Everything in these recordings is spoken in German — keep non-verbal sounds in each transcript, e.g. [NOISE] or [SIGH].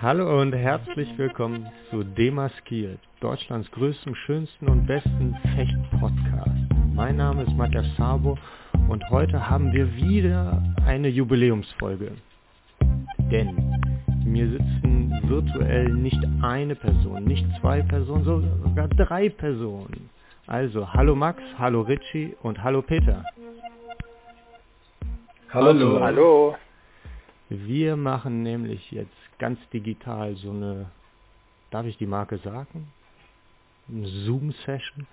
Hallo und herzlich willkommen zu Demaskiert, Deutschlands größten, schönsten und besten Fecht-Podcast. Mein Name ist Matthias Sabo und heute haben wir wieder eine Jubiläumsfolge. Denn mir sitzen virtuell nicht eine Person, nicht zwei Personen, sogar drei Personen. Also, hallo Max, hallo Richie und hallo Peter. Hallo. Hallo. Wir machen nämlich jetzt ganz digital so eine, darf ich die Marke sagen? Eine Zoom-Session.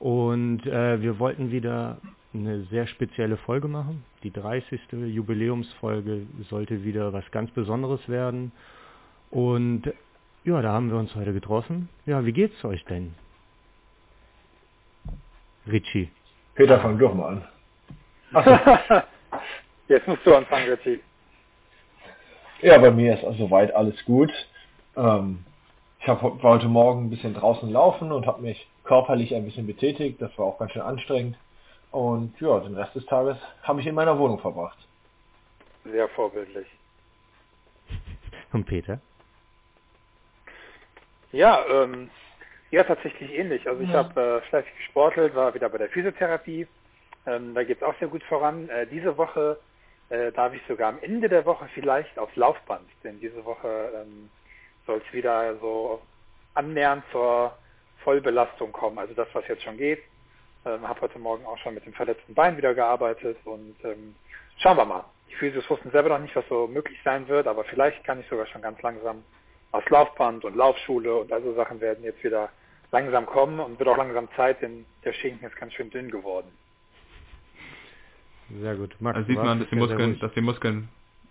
Und äh, wir wollten wieder eine sehr spezielle Folge machen. Die 30. Jubiläumsfolge sollte wieder was ganz Besonderes werden. Und ja, da haben wir uns heute getroffen. Ja, wie geht's euch denn? Richie. Peter, fang doch mal an. [LAUGHS] Jetzt musst du anfangen, Richie. Ja, bei mir ist also soweit alles gut. Ähm, ich hab, war heute Morgen ein bisschen draußen laufen und habe mich körperlich ein bisschen betätigt. Das war auch ganz schön anstrengend. Und ja, den Rest des Tages habe ich in meiner Wohnung verbracht. Sehr vorbildlich. Und Peter? Ja, ähm, ja, tatsächlich ähnlich. Also ich ja. habe äh, fleißig gesportelt, war wieder bei der Physiotherapie. Ähm, da geht es auch sehr gut voran. Äh, diese Woche äh, darf ich sogar am Ende der Woche vielleicht aufs Laufband, denn diese Woche ähm, soll es wieder so annähernd zur Vollbelastung kommen. Also das, was jetzt schon geht. Ähm, habe heute Morgen auch schon mit dem verletzten Bein wieder gearbeitet und ähm, schauen wir mal. Die Physios wussten selber noch nicht, was so möglich sein wird, aber vielleicht kann ich sogar schon ganz langsam aufs Laufband und Laufschule und also Sachen werden jetzt wieder langsam kommen und wird auch langsam Zeit, denn der Schinken ist ganz schön dünn geworden. Sehr gut. Max, also sieht man, dass die Muskeln, dass die Muskeln,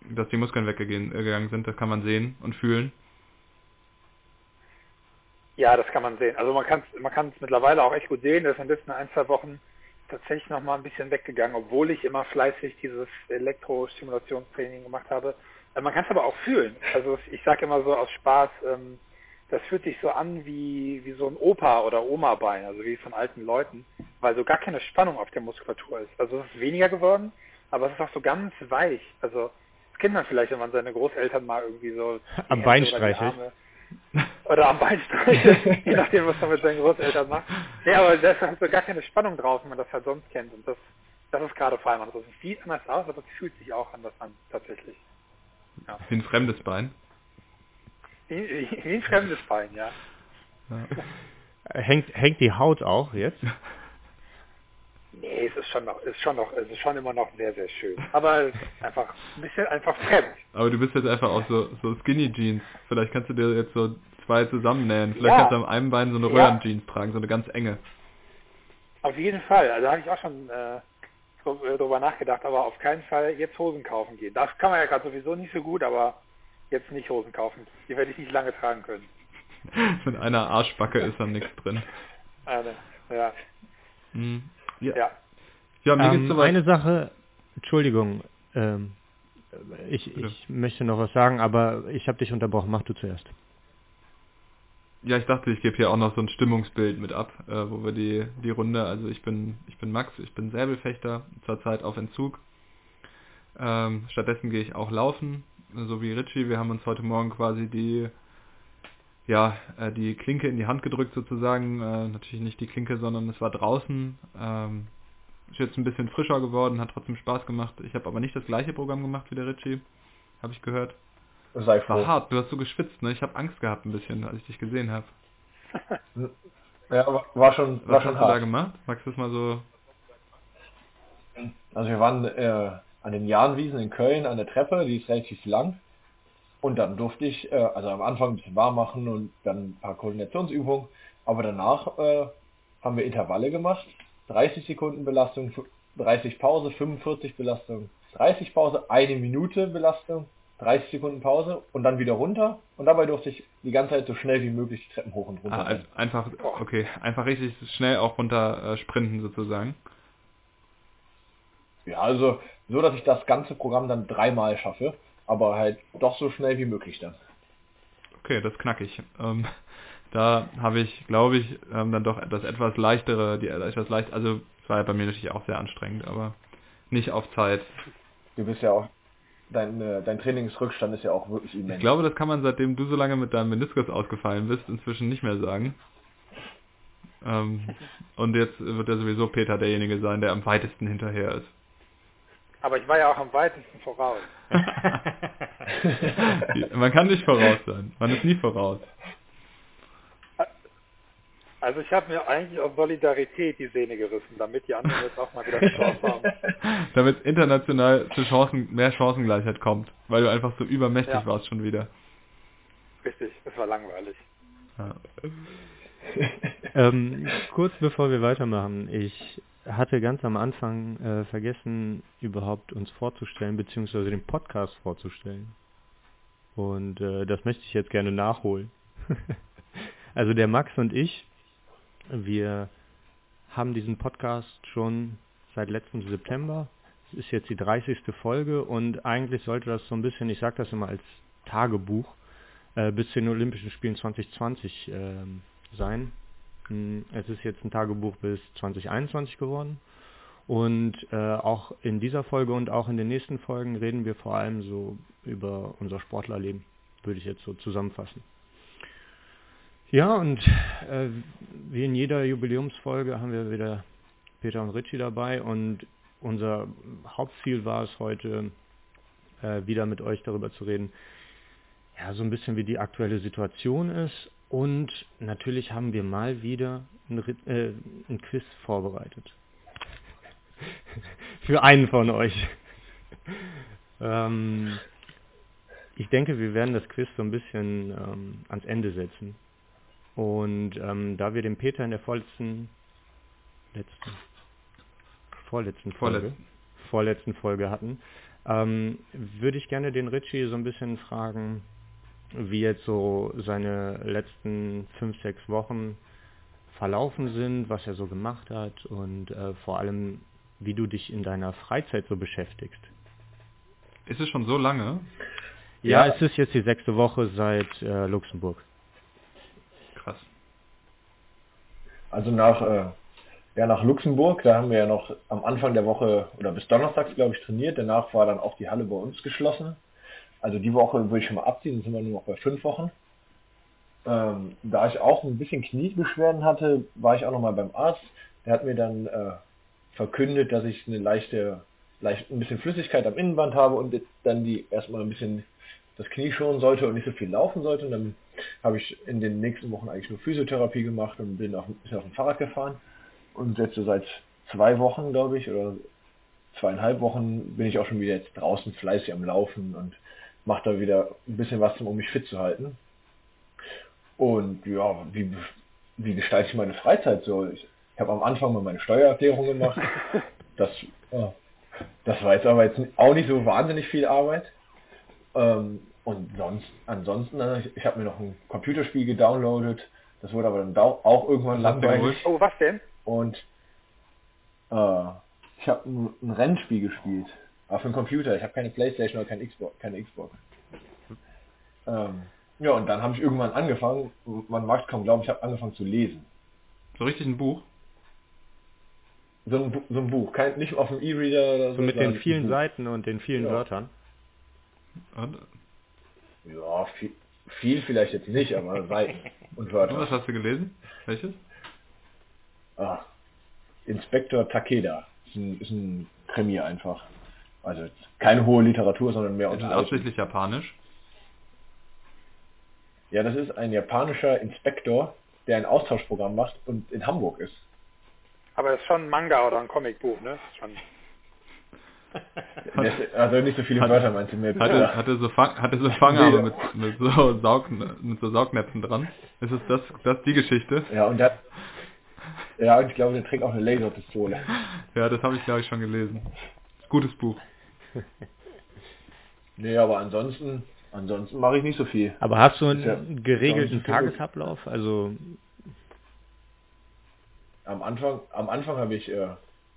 dass die Muskeln weggegangen sind. Das kann man sehen und fühlen. Ja, das kann man sehen. Also man kann es man kann es mittlerweile auch echt gut sehen. Das ist in den letzten ein, zwei Wochen tatsächlich noch mal ein bisschen weggegangen, obwohl ich immer fleißig dieses Elektrostimulationstraining gemacht habe. Äh, man kann es aber auch fühlen. Also ich sage immer so aus Spaß, ähm, das fühlt sich so an wie, wie so ein Opa- oder Oma-Bein, also wie von alten Leuten, weil so gar keine Spannung auf der Muskulatur ist. Also es ist weniger geworden, aber es ist auch so ganz weich. Also das kennt man vielleicht, wenn man seine Großeltern mal irgendwie so am Bein streichelt. Oder am Bein streichelt, [LAUGHS] je nachdem, was man mit seinen Großeltern macht. Ja, aber da ist halt so gar keine Spannung drauf, wenn man das halt sonst kennt. Und das, das ist gerade vor allem anders. Es sieht anders aus, aber es fühlt sich auch anders an, tatsächlich. Ja. Wie ein fremdes Bein. Wie, ein fremdes Bein, ja. ja. Hängt, hängt die Haut auch jetzt? Nee, es ist schon noch, ist schon noch, es ist schon immer noch sehr, sehr schön. Aber einfach ein bisschen einfach fremd. Aber du bist jetzt einfach auch so, so Skinny Jeans. Vielleicht kannst du dir jetzt so zwei zusammennähen. Vielleicht ja. kannst du am einen Bein so eine Röhren Jeans tragen, so eine ganz enge. Auf jeden Fall. Also habe ich auch schon äh, darüber nachgedacht, aber auf keinen Fall jetzt Hosen kaufen gehen. Das kann man ja gerade sowieso nicht so gut, aber jetzt nicht Hosen kaufen. Die werde ich nicht lange tragen können. [LAUGHS] Mit einer Arschbacke ist dann nichts drin. [LAUGHS] Eine, ja. Hm. Ja. ja. ja mir ähm, geht's eine Sache, Entschuldigung, ähm, ich, ich möchte noch was sagen, aber ich habe dich unterbrochen. Mach du zuerst. Ja, ich dachte, ich gebe hier auch noch so ein Stimmungsbild mit ab, äh, wo wir die, die Runde, also ich bin, ich bin Max, ich bin Säbelfechter, zurzeit auf Entzug. Ähm, stattdessen gehe ich auch laufen, so wie Richie. Wir haben uns heute Morgen quasi die, ja, äh, die Klinke in die Hand gedrückt sozusagen. Äh, natürlich nicht die Klinke, sondern es war draußen. Ähm, ist jetzt ein bisschen frischer geworden, hat trotzdem Spaß gemacht. Ich habe aber nicht das gleiche Programm gemacht wie der Richie, habe ich gehört. Sei froh. War hart, du hast so geschwitzt, ne? Ich habe Angst gehabt ein bisschen, als ich dich gesehen habe. [LAUGHS] ja, war schon, war Was schon hast hart. du da gemacht? Magst du das mal so? Also wir waren äh, an den Jahnwiesen in Köln an der Treppe, die ist relativ lang. Und dann durfte ich, äh, also am Anfang ein bisschen warm machen und dann ein paar Koordinationsübungen. Aber danach äh, haben wir Intervalle gemacht. 30 Sekunden Belastung, 30 Pause, 45 Belastung, 30 Pause, eine Minute Belastung, 30 Sekunden Pause und dann wieder runter. Und dabei durfte ich die ganze Zeit so schnell wie möglich die Treppen hoch und runter. Ah, einfach, okay, einfach richtig schnell auch runter äh, sprinten sozusagen. Ja, also so, dass ich das ganze Programm dann dreimal schaffe, aber halt doch so schnell wie möglich dann. Okay, das knackig. Ähm, da habe ich, glaube ich, ähm, dann doch das etwas leichtere, die etwas leicht, also es war ja bei mir natürlich auch sehr anstrengend, aber nicht auf Zeit. Du bist ja auch, dein, äh, dein Trainingsrückstand ist ja auch wirklich immens. Ich glaube, das kann man, seitdem du so lange mit deinem Meniskus ausgefallen bist, inzwischen nicht mehr sagen. Ähm, und jetzt wird ja sowieso Peter derjenige sein, der am weitesten hinterher ist. Aber ich war ja auch am weitesten voraus. [LAUGHS] man kann nicht voraus sein. Man ist nie voraus. Also ich habe mir eigentlich aus Solidarität die Sehne gerissen, damit die anderen jetzt auch mal wieder Chance haben. [LAUGHS] damit international zu Chancen, mehr Chancengleichheit kommt, weil du einfach so übermächtig ja. warst schon wieder. Richtig, das war langweilig. Ja. ähm, kurz bevor wir weitermachen, ich hatte ganz am Anfang äh, vergessen, überhaupt uns vorzustellen, beziehungsweise den Podcast vorzustellen. Und äh, das möchte ich jetzt gerne nachholen. [LAUGHS] also der Max und ich, wir haben diesen Podcast schon seit letztem September. Es ist jetzt die 30. Folge und eigentlich sollte das so ein bisschen, ich sage das immer als Tagebuch, äh, bis zu den Olympischen Spielen 2020 äh, sein. Es ist jetzt ein Tagebuch bis 2021 geworden. Und äh, auch in dieser Folge und auch in den nächsten Folgen reden wir vor allem so über unser Sportlerleben, würde ich jetzt so zusammenfassen. Ja, und äh, wie in jeder Jubiläumsfolge haben wir wieder Peter und Richie dabei und unser Hauptziel war es heute, äh, wieder mit euch darüber zu reden, ja, so ein bisschen wie die aktuelle Situation ist und natürlich haben wir mal wieder ein, äh, ein Quiz vorbereitet. [LAUGHS] Für einen von euch. ähm, ich denke, wir werden das Quiz so ein bisschen ähm, ans Ende setzen. Und ähm, da wir den Peter in der vorletzten, letzten, vorletzten Folge, vorletzten, vorletzten Folge hatten, ähm, würde ich gerne den Richie so ein bisschen fragen, wie jetzt so seine letzten fünf, sechs Wochen verlaufen sind, was er so gemacht hat und äh, vor allem, wie du dich in deiner Freizeit so beschäftigst. Ist es schon so lange? Ja, ja. es ist jetzt die sechste Woche seit äh, Luxemburg. Krass. Also nach, äh, ja, nach Luxemburg, da haben wir ja noch am Anfang der Woche oder bis Donnerstags, glaube ich, trainiert. Danach war dann auch die Halle bei uns geschlossen. Also die Woche würde ich schon mal abziehen, sind wir nur noch bei fünf Wochen. Ähm, da ich auch ein bisschen Kniebeschwerden hatte, war ich auch noch mal beim Arzt. Der hat mir dann äh, verkündet, dass ich eine leichte, leicht ein bisschen Flüssigkeit am Innenband habe und dann die erstmal ein bisschen das Knie schonen sollte und nicht so viel laufen sollte. Und dann habe ich in den nächsten Wochen eigentlich nur Physiotherapie gemacht und bin auf, bin auf dem Fahrrad gefahren. Und jetzt so seit zwei Wochen, glaube ich, oder zweieinhalb Wochen bin ich auch schon wieder jetzt draußen fleißig am Laufen und mache da wieder ein bisschen was, um mich fit zu halten. Und ja, wie, wie gestalte ich meine Freizeit so? Ich, ich habe am Anfang mal meine Steuererklärung gemacht. [LAUGHS] Das, ja, das war jetzt aber jetzt auch nicht so wahnsinnig viel Arbeit. Ähm, und sonst, ansonsten, äh, ich, ich habe mir noch ein Computerspiel gedownloadet. Das wurde aber dann auch irgendwann langweilig. Oh, was denn? Und äh, ich habe ein, ein Rennspiel gespielt. Auf dem Computer. Ich habe keine Playstation oder keine Xbox. Keine Xbox. Ähm, ja, und dann habe ich irgendwann angefangen, man mag es kaum glauben, ich habe angefangen zu lesen. So richtig ein Buch? So ein, so ein Buch, kein, nicht auf dem E-Reader oder so. So mit den vielen Seiten und den vielen ja. Wörtern. Und? Ja, viel, viel, vielleicht jetzt nicht, aber [LAUGHS] Seiten und Wörter. Und was hast du gelesen? Welches? Ah, Inspektor Takeda. Ist ein, ist ein Krimi einfach. Also keine hohe Literatur, sondern mehr Ist es ausschließlich japanisch? Ja, das ist ein japanischer Inspektor, der ein Austauschprogramm macht und in Hamburg ist. Aber das ist schon ein Manga oder ein Comicbuch, ne? Schon. [LAUGHS] also nicht so viele hat, Wörter meinst du mir. Hatte, hatte so, Fang, hatte so Fanghabe mit, mit, so Saug, mit so Saugnäpfen dran. Ist es das, das die Geschichte? Ja, und der, ja, und ich glaube, der trägt auch eine Laserpistole. Ja, das habe ich glaube ich schon gelesen. Gutes Buch. [LAUGHS] nee, aber ansonsten, ansonsten mache ich nicht so viel. Aber hast du einen ja, geregelten Tagesablauf? Also am Anfang, am Anfang habe ich, äh,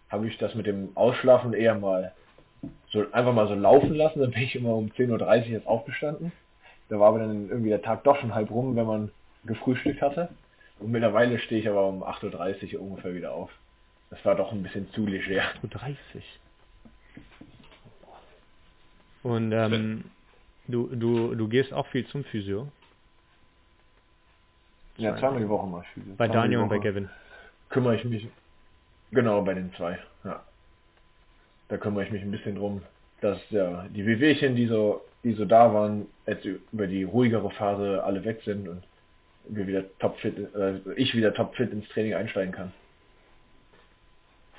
habe ich das mit dem Ausschlafen eher mal so einfach mal so laufen lassen. Dann bin ich immer um 10.30 Uhr jetzt aufgestanden. Da war aber dann irgendwie der Tag doch schon halb rum, wenn man gefrühstückt hatte. Und mittlerweile stehe ich aber um 8.30 Uhr ungefähr wieder auf. Das war doch ein bisschen zu leger. 8.30 Uhr? Und ähm, du, du, du gehst auch viel zum Physio? Ja, zweimal die Woche mal Physio. Bei Daniel und bei Gavin. Kümmere ich mich, genau, bei den zwei, ja. Da kümmere ich mich ein bisschen drum, dass ja, die Wehwehchen, die so, die so da waren, jetzt über die ruhigere Phase alle weg sind und wir wieder topfit, äh, ich wieder topfit ins Training einsteigen kann.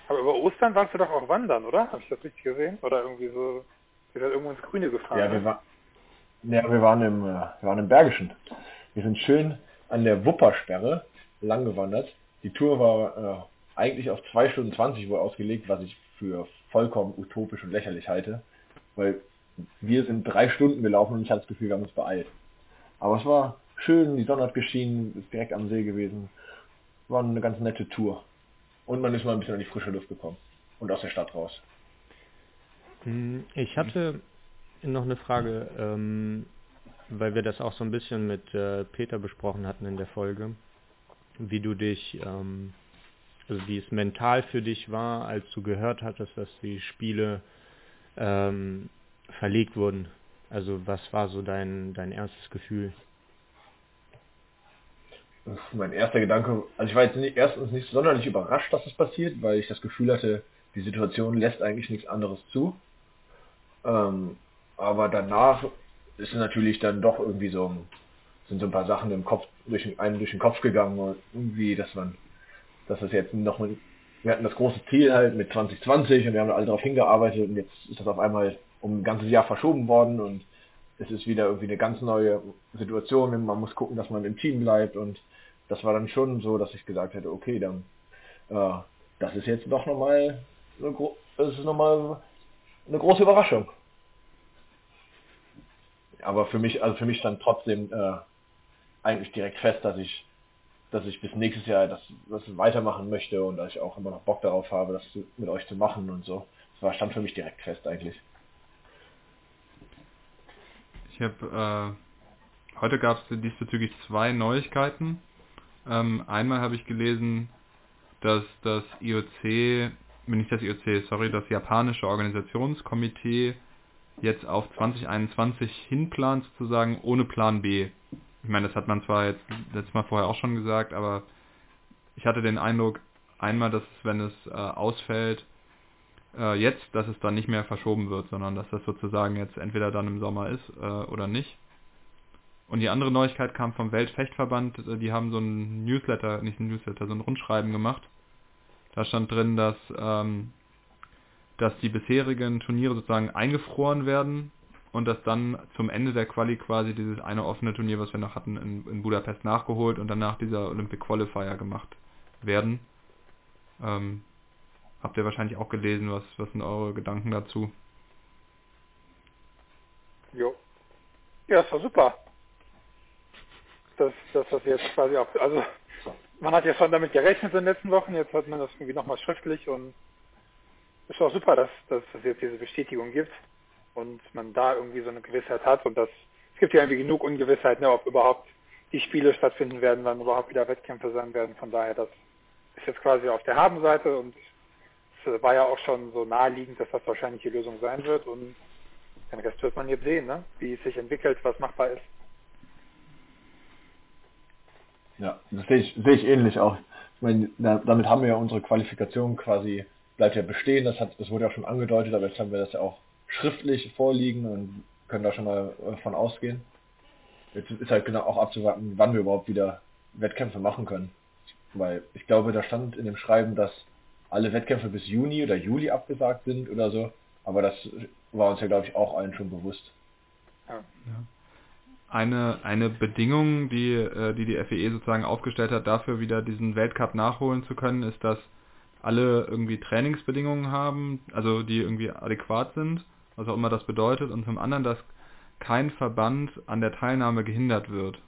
Aber über Ostern warst du doch auch wandern, oder? Habe ich das richtig gesehen? Oder irgendwie so, ihr seid irgendwo ins Grüne gefahren. Ja, ne? wir, war, ja, wir waren im, äh, wir waren im Bergischen. Wir sind schön an der Wuppersperre lang gewandert. Die Tour war äh, eigentlich auf 2 Stunden 20 wohl ausgelegt, was ich für vollkommen utopisch und lächerlich halte. Weil wir sind drei Stunden gelaufen und ich hatte das Gefühl, wir haben uns beeilt. Aber es war schön, die Sonne hat geschienen, ist direkt am See gewesen. War eine ganz nette Tour. Und man ist mal ein bisschen an die frische Luft gekommen. Und aus der Stadt raus. Hm, Ich hatte noch eine Frage, ähm, weil wir das auch so ein bisschen mit äh, Peter besprochen hatten in der Folge, wie du dich, ähm, also wie es mental für dich war, als du gehört hattest, dass die Spiele ähm, verlegt wurden. Also was war so dein, dein erstes Gefühl? Mein erster Gedanke, also ich war jetzt nicht, erstens nicht sonderlich überrascht, dass es passiert, weil ich das Gefühl hatte, die Situation lässt eigentlich nichts anderes zu. Ähm, aber danach ist natürlich dann doch irgendwie so, sind so ein paar Sachen im Kopf, durch den, einem durch den Kopf gegangen und irgendwie, dass man, dass das jetzt noch mal, wir hatten das große Ziel halt mit 2020 und wir haben alle darauf hingearbeitet und jetzt ist das auf einmal um ein ganzes Jahr verschoben worden und es ist wieder irgendwie eine ganz neue Situation man muss gucken, dass man im Team bleibt und das war dann schon so, dass ich gesagt hätte, okay, dann äh, das ist jetzt doch nochmal das ist noch mal eine große Überraschung. Aber für mich, also für mich stand trotzdem äh, eigentlich direkt fest, dass ich, dass ich bis nächstes Jahr das, das weitermachen möchte und dass ich auch immer noch Bock darauf habe, das mit euch zu machen und so. Das war, stand für mich direkt fest eigentlich. Ich habe äh, heute gab es diesbezüglich zwei Neuigkeiten. Ähm, einmal habe ich gelesen, dass das IOC, nicht das IOC, sorry, das japanische Organisationskomitee jetzt auf 2021 hinplant sozusagen ohne Plan B. Ich meine, das hat man zwar jetzt letztes Mal vorher auch schon gesagt, aber ich hatte den Eindruck, einmal, dass wenn es äh, ausfällt, äh, jetzt, dass es dann nicht mehr verschoben wird, sondern dass das sozusagen jetzt entweder dann im Sommer ist äh, oder nicht. Und die andere Neuigkeit kam vom Weltfechtverband, äh, die haben so ein Newsletter, nicht ein Newsletter, so ein Rundschreiben gemacht. Da stand drin, dass, ähm, dass die bisherigen Turniere sozusagen eingefroren werden und dass dann zum Ende der Quali quasi dieses eine offene Turnier, was wir noch hatten, in, in Budapest nachgeholt und danach dieser Olympic Qualifier gemacht werden. Ähm, habt ihr wahrscheinlich auch gelesen, was, was sind eure Gedanken dazu? Jo. Ja, ist doch super. Dass, dass das jetzt quasi auch, also man hat ja schon damit gerechnet in den letzten Wochen, jetzt hat man das irgendwie nochmal schriftlich und ist doch super, dass, dass es jetzt diese Bestätigung gibt und man da irgendwie so eine Gewissheit hat und dass es gibt ja irgendwie genug Ungewissheit, ne, ob überhaupt die Spiele stattfinden werden, wann überhaupt wieder Wettkämpfe sein werden. Von daher, das ist jetzt quasi auf der Habenseite und es war ja auch schon so naheliegend, dass das wahrscheinlich die Lösung sein wird und den Rest wird man jetzt sehen, ne? wie es sich entwickelt, was machbar ist. Ja, das sehe ich, sehe ich ähnlich auch. Ich meine, da, damit haben wir ja unsere Qualifikation quasi, bleibt ja bestehen, das hat, das wurde ja schon angedeutet, aber jetzt haben wir das ja auch schriftlich vorliegen und können da schon mal äh, von ausgehen. Jetzt ist halt genau auch abzuwarten, wann wir überhaupt wieder Wettkämpfe machen können. Weil ich glaube, da stand in dem Schreiben, dass alle Wettkämpfe bis Juni oder Juli abgesagt sind oder so. Aber das war uns ja, glaube ich, auch allen schon bewusst. Ja. Eine, eine Bedingung, die, äh, die die FEE sozusagen aufgestellt hat, dafür wieder diesen Weltcup nachholen zu können, ist, dass alle irgendwie Trainingsbedingungen haben, also die irgendwie adäquat sind, was auch immer das bedeutet, und zum anderen, dass kein Verband an der Teilnahme gehindert wird.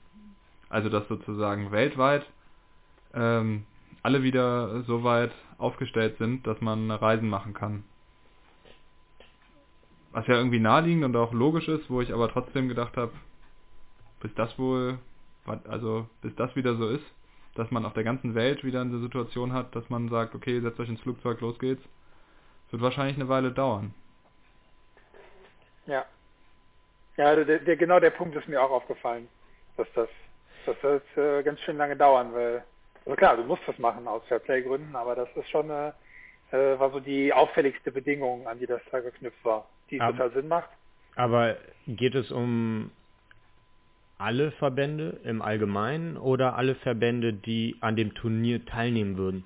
Also dass sozusagen weltweit ähm, alle wieder so weit aufgestellt sind, dass man Reisen machen kann. Was ja irgendwie naheliegend und auch logisch ist, wo ich aber trotzdem gedacht habe, bis das wohl, also bis das wieder so ist, dass man auf der ganzen Welt wieder eine Situation hat, dass man sagt, okay, setzt euch ins Flugzeug, los geht's, wird wahrscheinlich eine Weile dauern. Ja, Ja, der, der, genau der Punkt ist mir auch aufgefallen, dass das, dass das äh, ganz schön lange dauern will. Also klar, du musst das machen aus Fairplay-Gründen, aber das ist schon äh, äh, war so die auffälligste Bedingung, an die das da geknüpft war, die Ab- total Sinn macht. Aber geht es um alle Verbände im Allgemeinen oder alle Verbände, die an dem Turnier teilnehmen würden?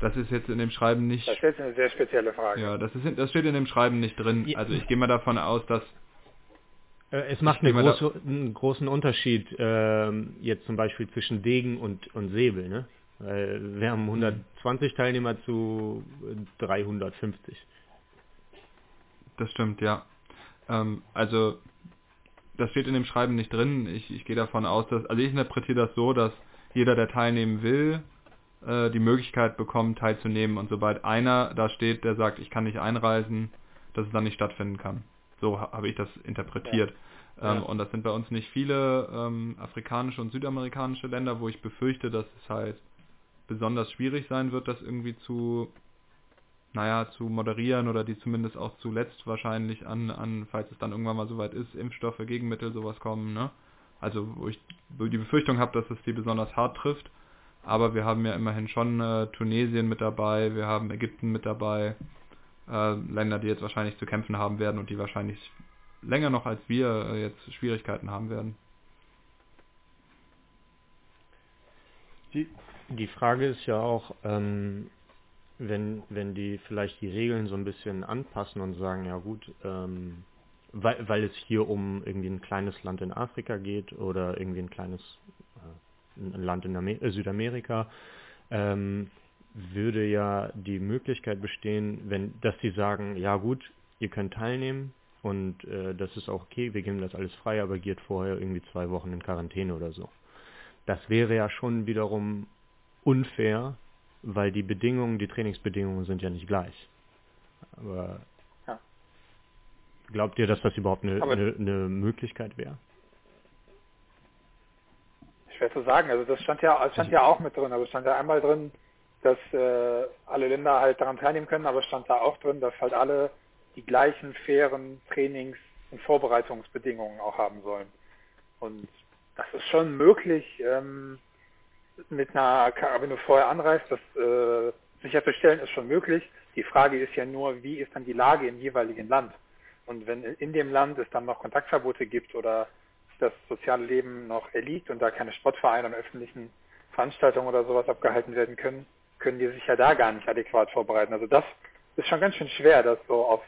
Das ist jetzt in dem Schreiben nicht. Das ist jetzt eine sehr spezielle Frage. Ja, das, ist, das steht in dem Schreiben nicht drin. Ja. Also ich gehe mal davon aus, dass Äh, Es macht eine große, einen großen Unterschied ähm, jetzt zum Beispiel zwischen Degen und, und Säbel. Ne? Weil wir haben 120 Teilnehmer zu äh, 350. Das stimmt, ja. Ähm, also, das steht in dem Schreiben nicht drin. Ich, ich gehe davon aus, dass, also ich interpretiere das so, dass jeder, der teilnehmen will, äh, die Möglichkeit bekommt, teilzunehmen. Und sobald einer da steht, der sagt, ich kann nicht einreisen, dass es dann nicht stattfinden kann. So ha- habe ich das interpretiert. Ja. Ähm, und das sind bei uns nicht viele ähm, afrikanische und südamerikanische Länder, wo ich befürchte, dass es halt besonders schwierig sein wird, das irgendwie zu naja, zu moderieren oder die zumindest auch zuletzt wahrscheinlich an, an, falls es dann irgendwann mal soweit ist, Impfstoffe, Gegenmittel, sowas kommen, ne? Also wo ich die Befürchtung habe, dass es die besonders hart trifft. Aber wir haben ja immerhin schon äh, Tunesien mit dabei, wir haben Ägypten mit dabei, äh, Länder, die jetzt wahrscheinlich zu kämpfen haben werden und die wahrscheinlich länger noch als wir äh, jetzt Schwierigkeiten haben werden. Die, die Frage ist ja auch, ähm, wenn, wenn die vielleicht die Regeln so ein bisschen anpassen und sagen, ja gut, ähm, weil, weil es hier um irgendwie ein kleines Land in Afrika geht oder irgendwie ein kleines äh, ein Land in Amer äh, Südamerika, ähm, würde ja die Möglichkeit bestehen, wenn, dass sie sagen, ja gut, ihr könnt teilnehmen und äh, das ist auch okay, wir geben das alles frei, aber geht vorher irgendwie zwei Wochen in Quarantäne oder so. Das wäre ja schon wiederum unfair, weil die Bedingungen, die Trainingsbedingungen sind ja nicht gleich. Aber Ja. glaubt ihr, dass das überhaupt eine, Aber- eine, eine Möglichkeit wäre? Schwer zu sagen. Also das stand ja, es stand ja auch mit drin. Also es stand ja einmal drin, dass äh, alle Länder halt daran teilnehmen können, aber es stand da auch drin, dass halt alle die gleichen fairen Trainings- und Vorbereitungsbedingungen auch haben sollen. Und das ist schon möglich, ähm, mit einer, du vorher anreist, das äh, sicherzustellen, ist schon möglich. Die Frage ist ja nur, wie ist dann die Lage im jeweiligen Land? Und wenn in dem Land es dann noch Kontaktverbote gibt oder das soziale Leben noch erliegt und da keine Sportvereine und öffentlichen Veranstaltungen oder sowas abgehalten werden können, können die sich ja da gar nicht adäquat vorbereiten. Also das ist schon ganz schön schwer, das so auf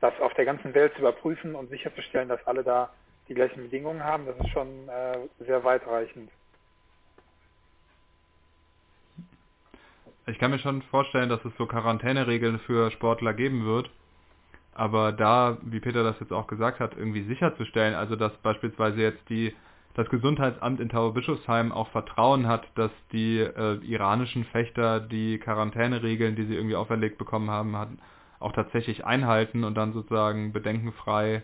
das auf der ganzen Welt zu überprüfen und sicherzustellen, dass alle da die gleichen Bedingungen haben. Das ist schon äh, sehr weitreichend. Ich kann mir schon vorstellen, dass es so Quarantäneregeln für Sportler geben wird. Aber da, wie Peter das jetzt auch gesagt hat, irgendwie sicherzustellen, also dass beispielsweise jetzt die das Gesundheitsamt in Tauberbischofsheim auch Vertrauen hat, dass die äh, iranischen Fechter die Quarantäneregeln, die sie irgendwie auferlegt bekommen haben, hat, auch tatsächlich einhalten und dann sozusagen bedenkenfrei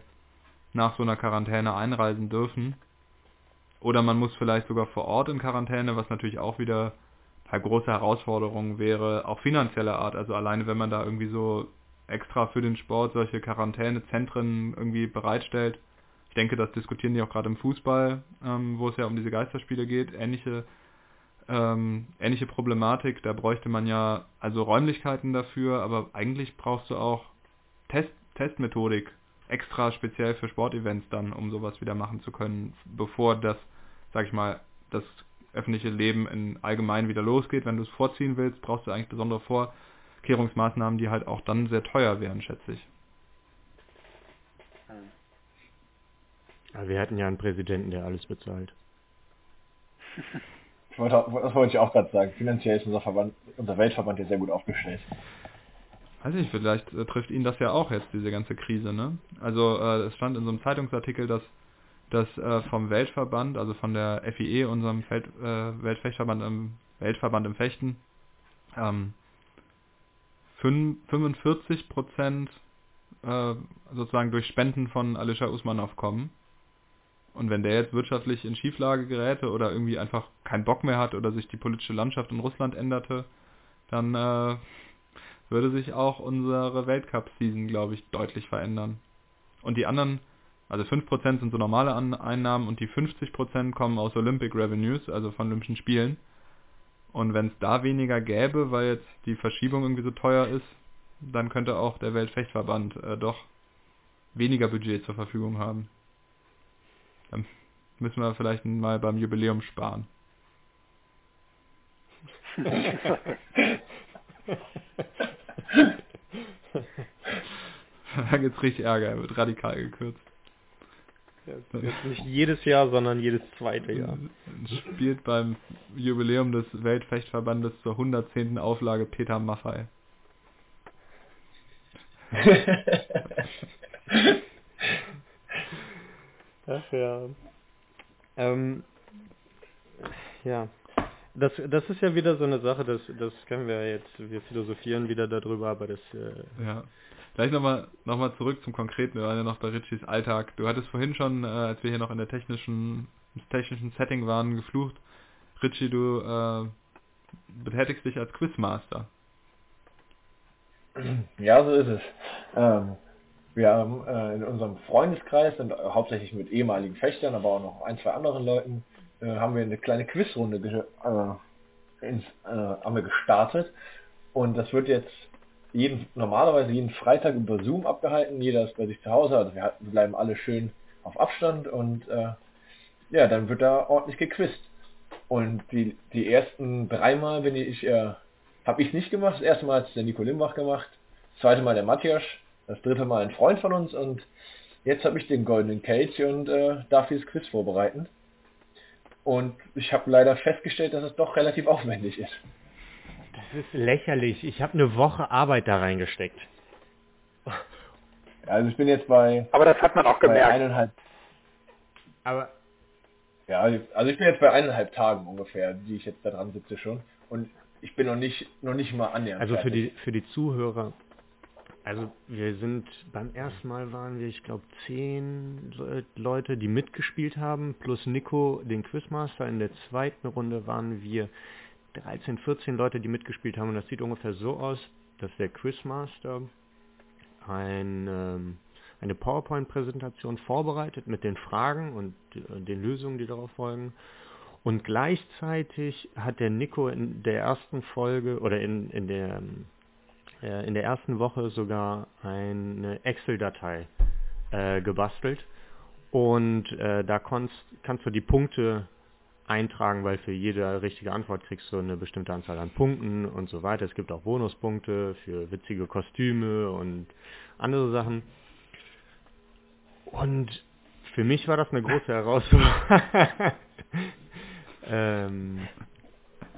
nach so einer Quarantäne einreisen dürfen. Oder man muss vielleicht sogar vor Ort in Quarantäne, was natürlich auch wieder eine große Herausforderung wäre, auch finanzieller Art. Also alleine wenn man da irgendwie so extra für den Sport solche Quarantänezentren irgendwie bereitstellt. Ich denke, das diskutieren die auch gerade im Fußball, ähm, wo es ja um diese Geisterspiele geht. Ähnliche, ähm, ähnliche Problematik. Da bräuchte man ja also Räumlichkeiten dafür, aber eigentlich brauchst du auch Test, Testmethodik extra speziell für Sportevents dann, um sowas wieder machen zu können, bevor das, sag ich mal, das öffentliche Leben in allgemein wieder losgeht. Wenn du es vorziehen willst, brauchst du eigentlich besondere Vorkehrungsmaßnahmen, die halt auch dann sehr teuer wären, schätze ich. Aber wir hatten ja einen Präsidenten, der alles bezahlt. Ich wollte, das wollte ich auch gerade sagen. Finanziell ist unser Verband, unser Weltverband ja sehr gut aufgestellt. Weiß ich, vielleicht äh, trifft ihn das ja auch jetzt, diese ganze Krise, ne? Also äh, es stand in so einem Zeitungsartikel, dass dass äh, vom Weltverband, also von der FIE, unserem Feld, äh, Weltfechtverband im Weltverband im Fechten, ähm, 45 Prozent äh, sozusagen durch Spenden von Alisha Usmanov kommen. Und wenn der jetzt wirtschaftlich in Schieflage geräte oder irgendwie einfach keinen Bock mehr hat oder sich die politische Landschaft in Russland änderte, dann äh, würde sich auch unsere Weltcup-Season, glaube ich, deutlich verändern. Und die anderen, also 5% sind so normale An Einnahmen und die 50% kommen aus Olympic Revenues, also von Olympischen Spielen. Und wenn es da weniger gäbe, weil jetzt die Verschiebung irgendwie so teuer ist, dann könnte auch der Weltfechtverband äh, doch weniger Budget zur Verfügung haben. Dann müssen wir vielleicht mal beim Jubiläum sparen. [LAUGHS] [LAUGHS] da gibt's richtig Ärger, er wird radikal gekürzt. Jetzt nicht jedes Jahr, sondern jedes zweite Jahr. Spielt beim Jubiläum des Weltfechtverbandes zur 110. Auflage Peter Maffei. [LAUGHS] Ach ja. Ähm, ja. Das, das ist ja wieder so eine Sache, das, das können wir jetzt, wir philosophieren wieder darüber, aber das... Äh ja. Vielleicht nochmal noch mal zurück zum Konkreten, wir waren ja noch bei Richies Alltag. Du hattest vorhin schon, äh, als wir hier noch in der technischen, im technischen Setting waren, geflucht. Richie, du äh, betätigst dich als Quizmaster. Ja, so ist es. Ähm, wir haben äh, in unserem Freundeskreis und hauptsächlich mit ehemaligen Fechtern, aber auch noch ein, zwei anderen Leuten, äh, haben wir eine kleine Quizrunde äh, ins, äh, haben wir gestartet. Und das wird jetzt jeden, normalerweise jeden Freitag über Zoom abgehalten. Jeder ist bei sich zu Hause, also wir, bleiben alle schön auf Abstand und äh, ja, dann wird da ordentlich gequizt. Und die, die ersten dreimal bin ich, äh, habe ich nicht gemacht. Das erste Mal hat es der Nico Limbach gemacht, das zweite Mal der Matthias, das dritte Mal ein Freund von uns und jetzt habe ich den goldenen Cage und darf dieses Quiz vorbereiten. Und ich habe leider festgestellt, dass es doch relativ aufwendig ist. Das ist lächerlich. Ich habe eine Woche Arbeit da reingesteckt. Also ich bin jetzt bei. Aber das hat man auch gemerkt. Eineinhalb, Aber. Ja, also ich bin jetzt bei eineinhalb Tagen ungefähr, die ich jetzt da dran sitze schon. Und ich bin noch nicht, noch nicht mal annähernd. Also für die, für die Zuhörer. Also wir sind beim ersten Mal waren wir, ich glaube, zehn Leute, die mitgespielt haben, plus Nico, den Quizmaster. In der zweiten Runde waren wir 13, 14 Leute, die mitgespielt haben. Und das sieht ungefähr so aus, dass der Quizmaster ein, ähm, eine PowerPoint-Präsentation vorbereitet mit den Fragen und äh, den Lösungen, die darauf folgen. Und gleichzeitig hat der Nico in der ersten Folge oder in, in, der, äh, in der ersten Woche sogar eine Excel-Datei äh, gebastelt. Und äh, da kannst, kannst du die Punkte eintragen, weil für jede richtige Antwort kriegst du eine bestimmte Anzahl an Punkten und so weiter. Es gibt auch Bonuspunkte für witzige Kostüme und andere Sachen. Und für mich war das eine große [LAUGHS] Herausforderung. [LAUGHS] ähm,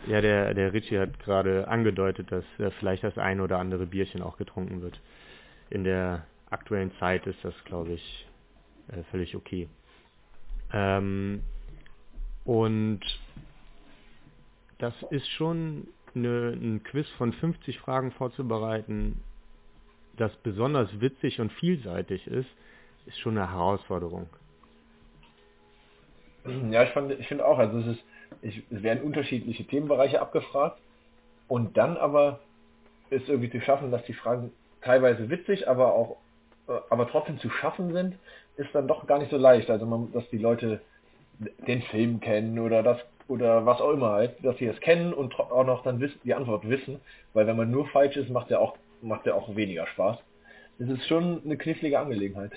ja, der, der Richie hat gerade angedeutet, dass äh, vielleicht das ein oder andere Bierchen auch getrunken wird. In der aktuellen Zeit ist das, glaube ich, äh, völlig okay. Ähm, und das ist schon eine, ein Quiz von 50 Fragen vorzubereiten, das besonders witzig und vielseitig ist, ist schon eine Herausforderung. Ja, ich, fand, ich finde auch, also es, ist, ich, es werden unterschiedliche Themenbereiche abgefragt und dann aber ist irgendwie zu schaffen, dass die Fragen teilweise witzig, aber auch äh, aber trotzdem zu schaffen sind, ist dann doch gar nicht so leicht. Also man, dass die Leute den Film kennen oder das oder was auch immer halt, dass sie es kennen und auch noch dann wissen, die Antwort wissen, weil wenn man nur falsch ist, macht der auch macht der auch weniger Spaß. Es ist schon eine knifflige Angelegenheit.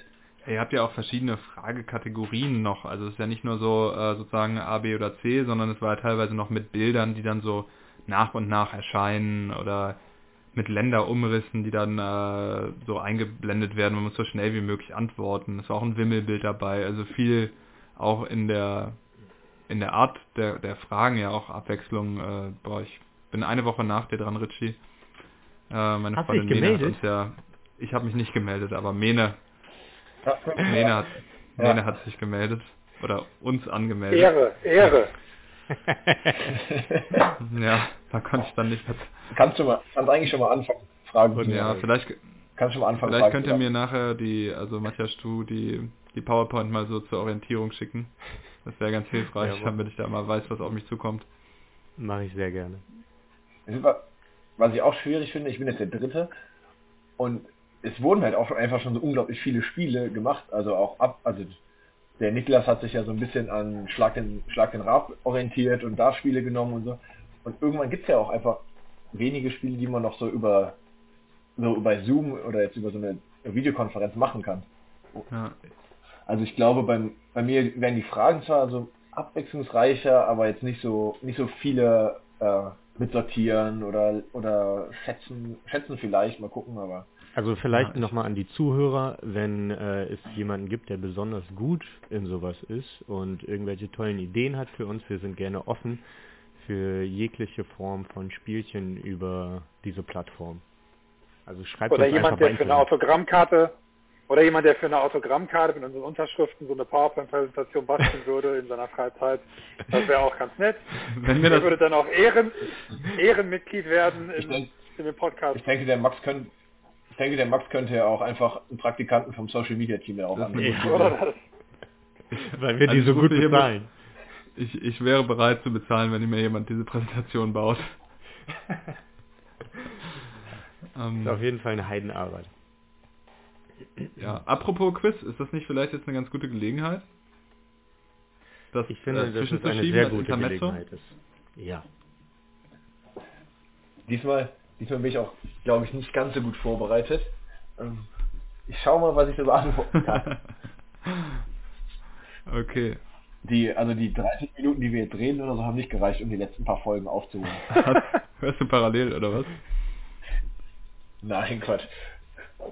Ihr habt ja auch verschiedene Fragekategorien noch. Also es ist ja nicht nur so äh, sozusagen A, B oder C, sondern es war ja teilweise noch mit Bildern, die dann so nach und nach erscheinen oder mit Länderumrissen, die dann äh, so eingeblendet werden. Man muss so schnell wie möglich antworten. Es war auch ein Wimmelbild dabei. Also viel auch in der in der Art der, der Fragen ja auch Abwechslung. Äh, boah, ich bin eine Woche nach dir dran, Richie. Äh, meine Hast Freundin dich Mene hat uns ja, ich habe mich nicht gemeldet, aber Mene, [LAUGHS] Ja, Mene, hat, Ja. Mene hat sich gemeldet oder uns angemeldet. Ehre, Ehre. [LAUGHS] Ja, da konnte ich dann nicht mehr. kannst du mal, kannst eigentlich schon mal anfangen, Fragen zu Ja, machen. vielleicht, kannst schon mal anfangen. vielleicht Fragen könnt ihr mir nachher die, also Matthias, du die, die PowerPoint mal so zur Orientierung schicken. Das wäre ganz hilfreich, Jawohl. damit ich da mal weiß, was auf mich zukommt. Mache ich sehr gerne. Was ich auch schwierig finde, ich bin jetzt der Dritte und es wurden halt auch einfach schon so unglaublich viele Spiele gemacht, also auch ab, also der Niklas hat sich ja so ein bisschen an Schlag den, Schlag den Rab orientiert und da Spiele genommen und so. Und irgendwann gibt es ja auch einfach wenige Spiele, die man noch so über so über Zoom oder jetzt über so eine Videokonferenz machen kann. Ja. Also ich glaube, beim, bei mir werden die Fragen zwar so abwechslungsreicher, aber jetzt nicht so nicht so viele äh, mitsortieren oder oder schätzen schätzen vielleicht mal gucken, aber Also vielleicht Ja, nochmal an die Zuhörer, wenn äh, es jemanden gibt, der besonders gut in sowas ist und irgendwelche tollen Ideen hat für uns, wir sind gerne offen für jegliche Form von Spielchen über diese Plattform. Also schreibt Oder uns einfach jemand, der bei für eine. Autogrammkarte oder jemand, der für eine Autogrammkarte mit unseren Unterschriften so eine PowerPoint-Präsentation basteln würde in seiner Freizeit. Das wäre auch ganz nett. [LAUGHS] Wenn Der das, würde dann auch Ehren, Ehrenmitglied werden in, denk- in dem Podcast. ich denke, der Max könnte denke, der Max könnte ja auch einfach einen Praktikanten vom Social Media Team ja auch das? [LAUGHS] Weil wir die so ich gut bezahlen. ich, ich wäre bereit zu bezahlen, wenn mir jemand diese Präsentation baut. [LAUGHS] ähm, Das ist auf jeden Fall eine Heidenarbeit. ja, apropos Quiz, ist das nicht vielleicht jetzt eine ganz gute Gelegenheit? Das, Ich finde, äh, dass es eine sehr gute Intermezzo? Gelegenheit ist. Ja. Diesmal, diesmal bin ich auch, glaube ich, nicht ganz so gut vorbereitet. Ähm, Ich schau mal, was ich so beantworten kann. [LAUGHS] okay. Die, also die 30 Minuten, die wir jetzt reden oder so, haben nicht gereicht, um die letzten paar Folgen aufzuholen. Hörst du parallel oder was? Nein, Quatsch.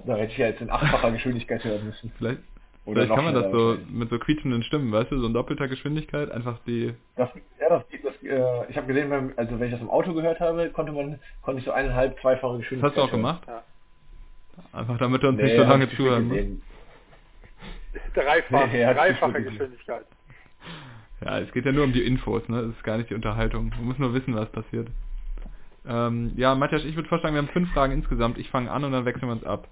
Da hätte ich ja jetzt in achtfacher [LAUGHS] Geschwindigkeit hören müssen. Vielleicht, Oder vielleicht kann man das so mit so quietschenden Stimmen, weißt du, so in doppelter Geschwindigkeit, einfach die... Das, ja, das, das, äh, ich habe gesehen, also wenn ich das im Auto gehört habe, konnte man, konnte ich so eineinhalb, zweifache Das Geschwindigkeit hast du auch hören. gemacht? Ja. Einfach damit du uns Nee, nicht so lange zuhören [LAUGHS] gesehen. Dreifach, sich dreifache. Geschwindigkeit. Ja, es geht ja nur um die Infos, ne? Es ist gar nicht die Unterhaltung. Man muss nur wissen, was passiert. Ähm, ja, Matthias, ich würde vorschlagen, wir haben fünf Fragen insgesamt. Ich fange an und dann wechseln wir uns ab.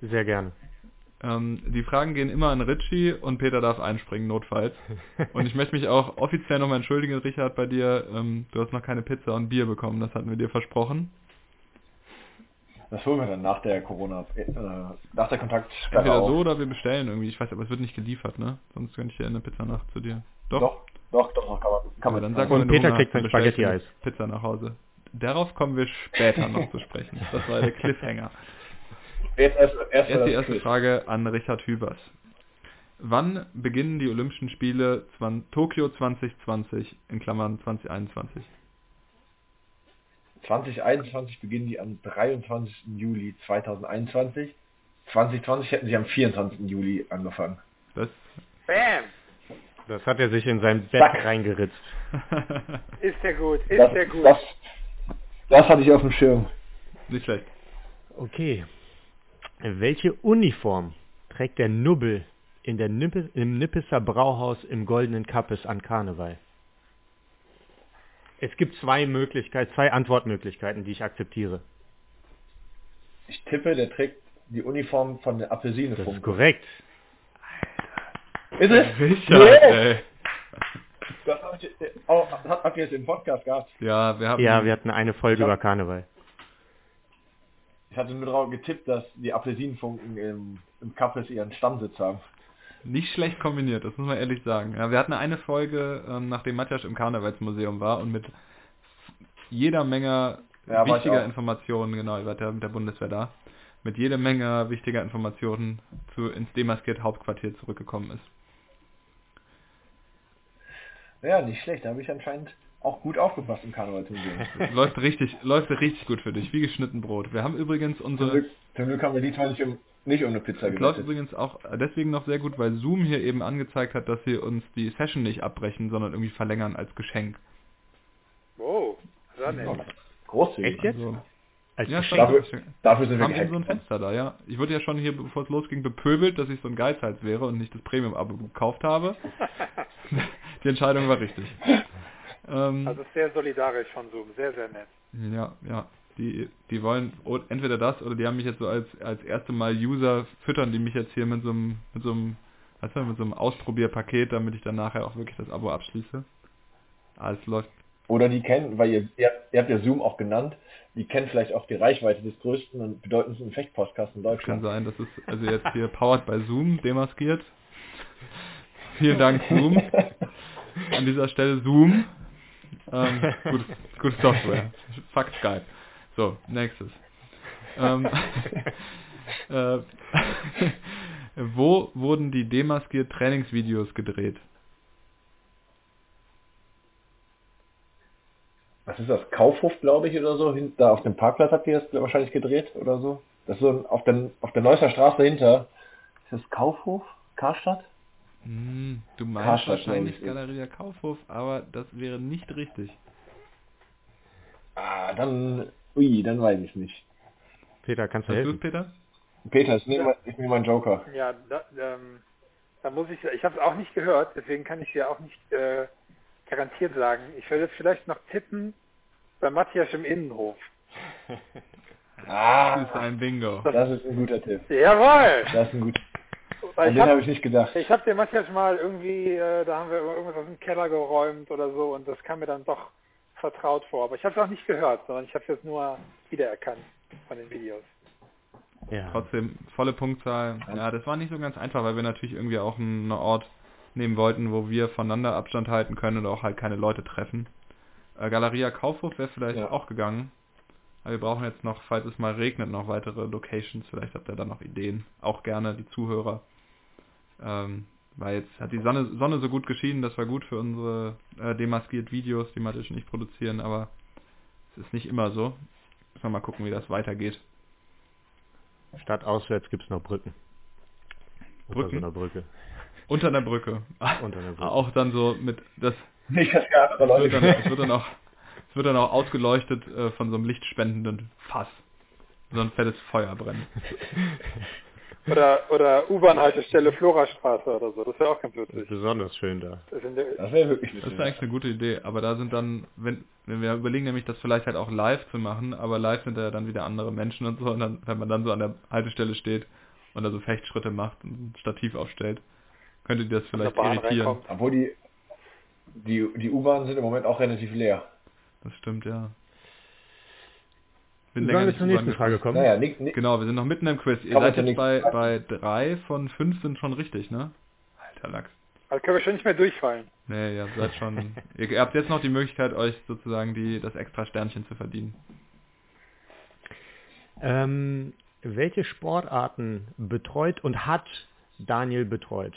Sehr gerne. Ähm, die Fragen gehen immer an Richie und Peter darf einspringen, notfalls. [LAUGHS] Und ich möchte mich auch offiziell nochmal entschuldigen, Richard, bei dir. Ähm, du hast noch keine Pizza und Bier bekommen, das hatten wir dir versprochen. Das holen wir dann nach der Corona, äh, nach der Kontaktsperre Entweder auf. so oder wir bestellen irgendwie. Ich weiß, aber es wird nicht geliefert, ne? Sonst könnte ich ja eine Pizza nach zu dir. Doch? Doch, doch, doch, doch, kann man, kann Ja, man dann sag Und Peter Hunger kriegt sein Spaghetti-Eis. Pizza nach Hause. Darauf kommen wir später noch zu sprechen. Das war der [LAUGHS] Cliffhanger. Jetzt erst, erst, Erst die erste Quiz. Frage an Richard Hübers. Wann beginnen die Olympischen Spiele Tokio 2020 in Klammern 2021? 2021 beginnen die am 23. Juli 2021. 2020 hätten sie am 24. Juli angefangen. Das Bam! Das hat er sich in sein Bett Zack. reingeritzt. [LAUGHS] Ist der gut, ist Das, der gut. das, das hatte ich auf dem Schirm. nicht schlecht. Okay. Welche Uniform trägt der Nubbel in der Nippe, im Nippeser Brauhaus im Goldenen Kappes an Karneval? Es gibt zwei Möglichkeiten, zwei Antwortmöglichkeiten, die ich akzeptiere. Ich tippe, der trägt die Uniform von der Apfelsine Das ist korrekt. Ist es? Richard, Yes! ey. Das äh, oh, hat- habt ihr jetzt im Podcast gehabt? Ja, wir haben Ja, wir hatten eine Folge Ja. über Karneval. Ich hatte nur darauf getippt, dass die Apfelsinenfunken im, im Kappes ihren Stammsitz haben. nicht schlecht kombiniert, das muss man ehrlich sagen. Ja, wir hatten eine Folge, ähm, nachdem Matthias im Karnevalsmuseum war und mit jeder Menge Ja, war ich wichtiger. Informationen, genau, ihr wart ja mit der Bundeswehr da, mit jeder Menge wichtiger Informationen zu ins demaskiert Hauptquartier zurückgekommen ist. Ja, nicht schlecht. Da habe ich anscheinend auch gut aufgepasst im Karnevalsmuseum. [LAUGHS] läuft richtig, läuft richtig gut für dich, wie geschnitten Brot. Wir haben übrigens zum, unsere, Glück, zum Glück haben wir diesmal nicht um, nicht um eine Pizza es läuft übrigens auch deswegen noch sehr gut, weil Zoom hier eben angezeigt hat, dass sie uns die Session nicht abbrechen, sondern irgendwie verlängern als Geschenk. Wow, das war nett. Oh, Großzügig. Echt jetzt? Also, Als ja. Dafür, dafür sind wir haben so ein. Fenster da, ja. Ich wurde ja schon hier, bevor es losging, bepöbelt, dass ich so ein Geizhals wäre und nicht das Premium-Abo gekauft habe. [LAUGHS] Die Entscheidung war richtig. Ähm, Also sehr solidarisch von Zoom, sehr, sehr nett. ja, ja. Die, die wollen entweder das oder die haben mich jetzt so als, als erste Mal User füttern, die mich jetzt hier mit so einem, mit so einem, du, mit so einem Ausprobierpaket, damit ich dann nachher auch wirklich das Abo abschließe. Alles läuft. Oder die kennen, weil ihr, ihr, ihr habt ja Zoom auch genannt, die kennen vielleicht auch die Reichweite des größten und bedeutendsten Fechtpodcasts in Kann Deutschland. sein, das ist also jetzt hier powered by Zoom, demaskiert. Vielen Dank Zoom. [LAUGHS] An dieser Stelle Zoom. Ähm, gute, gute Software. Fuck Skype. So, nächstes. Ähm, [LAUGHS] äh, wo wurden die demaskiert Trainingsvideos gedreht? Was ist das? Kaufhof, glaube ich, oder so? Da auf dem Parkplatz habt ihr das wahrscheinlich gedreht oder so? Das ist so ein- auf, den, auf der Neusser Straße hinter. Ist das Kaufhof? Karstadt? Hm, du meinst Karstadt, wahrscheinlich. Galeria Kaufhof, aber das wäre nicht richtig. Ah, dann, ui, dann weiß ich nicht. Peter, kannst du Hast helfen? Peter? Peter, ich nehme, ich nehme meinen Joker. Ja, da, ähm, da muss ich, ich habe es auch nicht gehört, deswegen kann ich dir auch nicht äh, garantiert sagen. Ich würde jetzt vielleicht noch tippen bei Matthias im Innenhof. Das ist Ah, ein Bingo. das ist ein guter Tipp. Jawohl! Das ist ein guter Weil An ich den habe habe ich nicht gedacht. ich hab den Matthias mal irgendwie, äh, da haben wir irgendwas aus dem Keller geräumt oder so und das kam mir dann doch vertraut vor. Aber ich habe es auch nicht gehört, sondern ich habe es jetzt nur wiedererkannt von den Videos. Ja. Trotzdem volle Punktzahl. Ja, das war nicht so ganz einfach, weil wir natürlich irgendwie auch einen Ort nehmen wollten, wo wir voneinander Abstand halten können und auch halt keine Leute treffen. Äh, Galeria Kaufhof wäre vielleicht Ja. auch gegangen. Aber wir brauchen jetzt noch, falls es mal regnet, noch weitere Locations. Vielleicht habt ihr da noch Ideen. Auch gerne die Zuhörer. Ähm, weil jetzt hat die Sonne, Sonne so gut geschienen, das war gut für unsere äh, demaskiert Videos, die Matthias und ich produzieren, aber es ist nicht immer so. Müssen wir mal gucken, wie das weitergeht. Statt auswärts gibt's noch Brücken. Unter Brücken? so einer Brücke. Unter der Brücke. [LAUGHS] Unter der Brücke. Auch dann so mit das Nicht, andere es wird Leute dann, [LAUGHS] es wird dann auch es wird dann auch ausgeleuchtet äh, von so einem lichtspendenden Fass. So ein fettes Feuer brennt. [LAUGHS] Oder, oder U-Bahn-Haltestelle Florastraße oder so. Das wäre auch ganz Das ist witzig. besonders schön da. Das Das wäre wirklich Das ist eigentlich eine gute Idee, aber da sind dann, wenn, wenn wir überlegen nämlich, das vielleicht halt auch live zu machen, aber live sind da ja dann wieder andere Menschen und so, und dann, wenn man dann so an der Haltestelle steht und da so Fechtschritte macht und ein Stativ aufstellt, könnte die das vielleicht irritieren. reinkommt. Obwohl die, die, die U-Bahnen sind im Moment auch relativ leer. Das stimmt, ja. Bin Sollen wir nicht zur nächsten Frage kommen? Naja, Nick, Nick, Genau, wir sind noch mitten im Quiz. Ihr seid jetzt bei, bei drei von fünf sind schon richtig, ne? Alter Lachs. Also können wir schon nicht mehr durchfallen. Nee, ihr seid schon. [LAUGHS] ihr, ihr habt jetzt noch die Möglichkeit, euch sozusagen die, das extra Sternchen zu verdienen. Ähm, welche Sportarten betreut und hat Daniel betreut?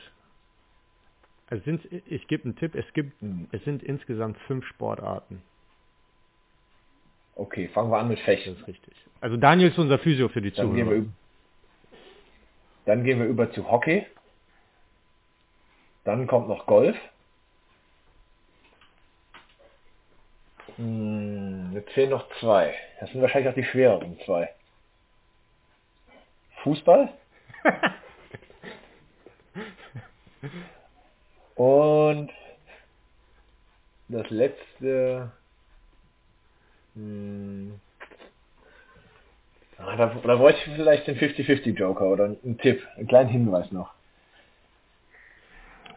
Also sind, ich gebe einen Tipp, es gibt, Hm. es sind insgesamt fünf Sportarten. Okay, fangen wir an mit Das Fechten. ist richtig. Also Daniel ist unser Physio für die Dann gehen, wir, Zuhörer. dann gehen wir über zu Hockey. Dann kommt noch Golf. Hm, jetzt fehlen noch zwei. Das sind wahrscheinlich auch die schwereren zwei. Fußball. [LAUGHS] Und das letzte. Hm, Ah, Da, da bräuchte ich vielleicht den 50-50 Joker oder einen Tipp, einen kleinen Hinweis noch.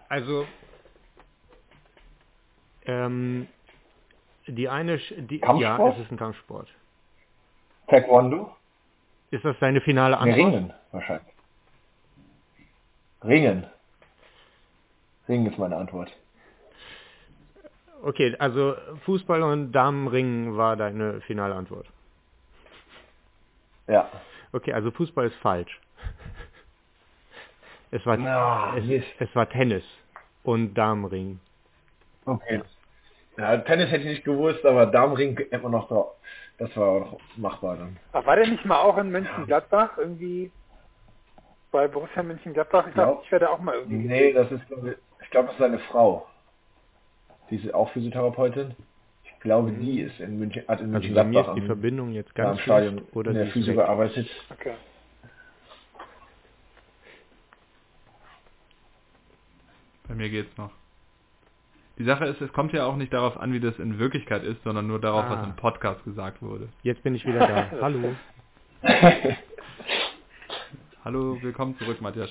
Also ähm, die eine, die, ja, Kampfsport? es ist ein Kampfsport. Taekwondo? Ist das deine finale Antwort? Ringen wahrscheinlich. Ringen. Ringen ist meine Antwort. Okay, also Fußball und Damenringen war deine finale Antwort. Ja. Okay, also Fußball ist falsch. [LAUGHS] Es war, Na, es, es war Tennis und Damenring. Okay. Ja, Tennis hätte ich nicht gewusst, aber Damenring hätte man noch drauf. Das war auch noch machbar dann. Ach, war der nicht mal auch in Mönchengladbach irgendwie? Bei Borussia Mönchengladbach? Ich glaube, Ja. ich werde auch mal irgendwie Nee, gesehen. das ist, ich glaube, das ist seine Frau. Die ist auch Physiotherapeutin. Ich glaube, die ist in München, hat in Also bei mir ist die am, Verbindung jetzt ganz Stadion schlecht oder in der Physio gearbeitet. Okay. Bei mir geht's noch. Die Sache ist, es kommt ja auch nicht darauf an, wie das in Wirklichkeit ist, sondern nur darauf, Ah. was im Podcast gesagt wurde. Jetzt bin ich wieder da. [LAUGHS] Hallo. Hallo, willkommen zurück, Matthias.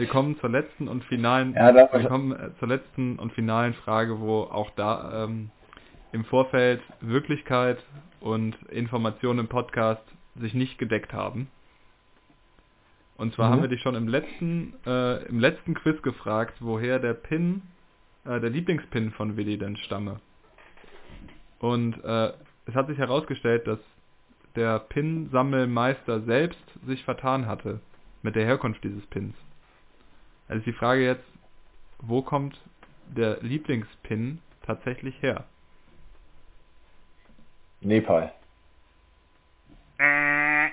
Willkommen zur letzten und finalen, Ja, da- willkommen äh, zur letzten und finalen Frage, wo auch da ähm, im Vorfeld Wirklichkeit und Informationen im Podcast sich nicht gedeckt haben. Und zwar Mhm. haben wir dich schon im letzten, äh, im letzten Quiz gefragt, woher der Pin, äh, der Lieblingspin von Willi denn stamme. Und äh, es hat sich herausgestellt, dass der Pin-Sammelmeister selbst sich vertan hatte mit der Herkunft dieses Pins. Also die Frage jetzt, wo kommt der Lieblingspin tatsächlich her? Nepal. Ah,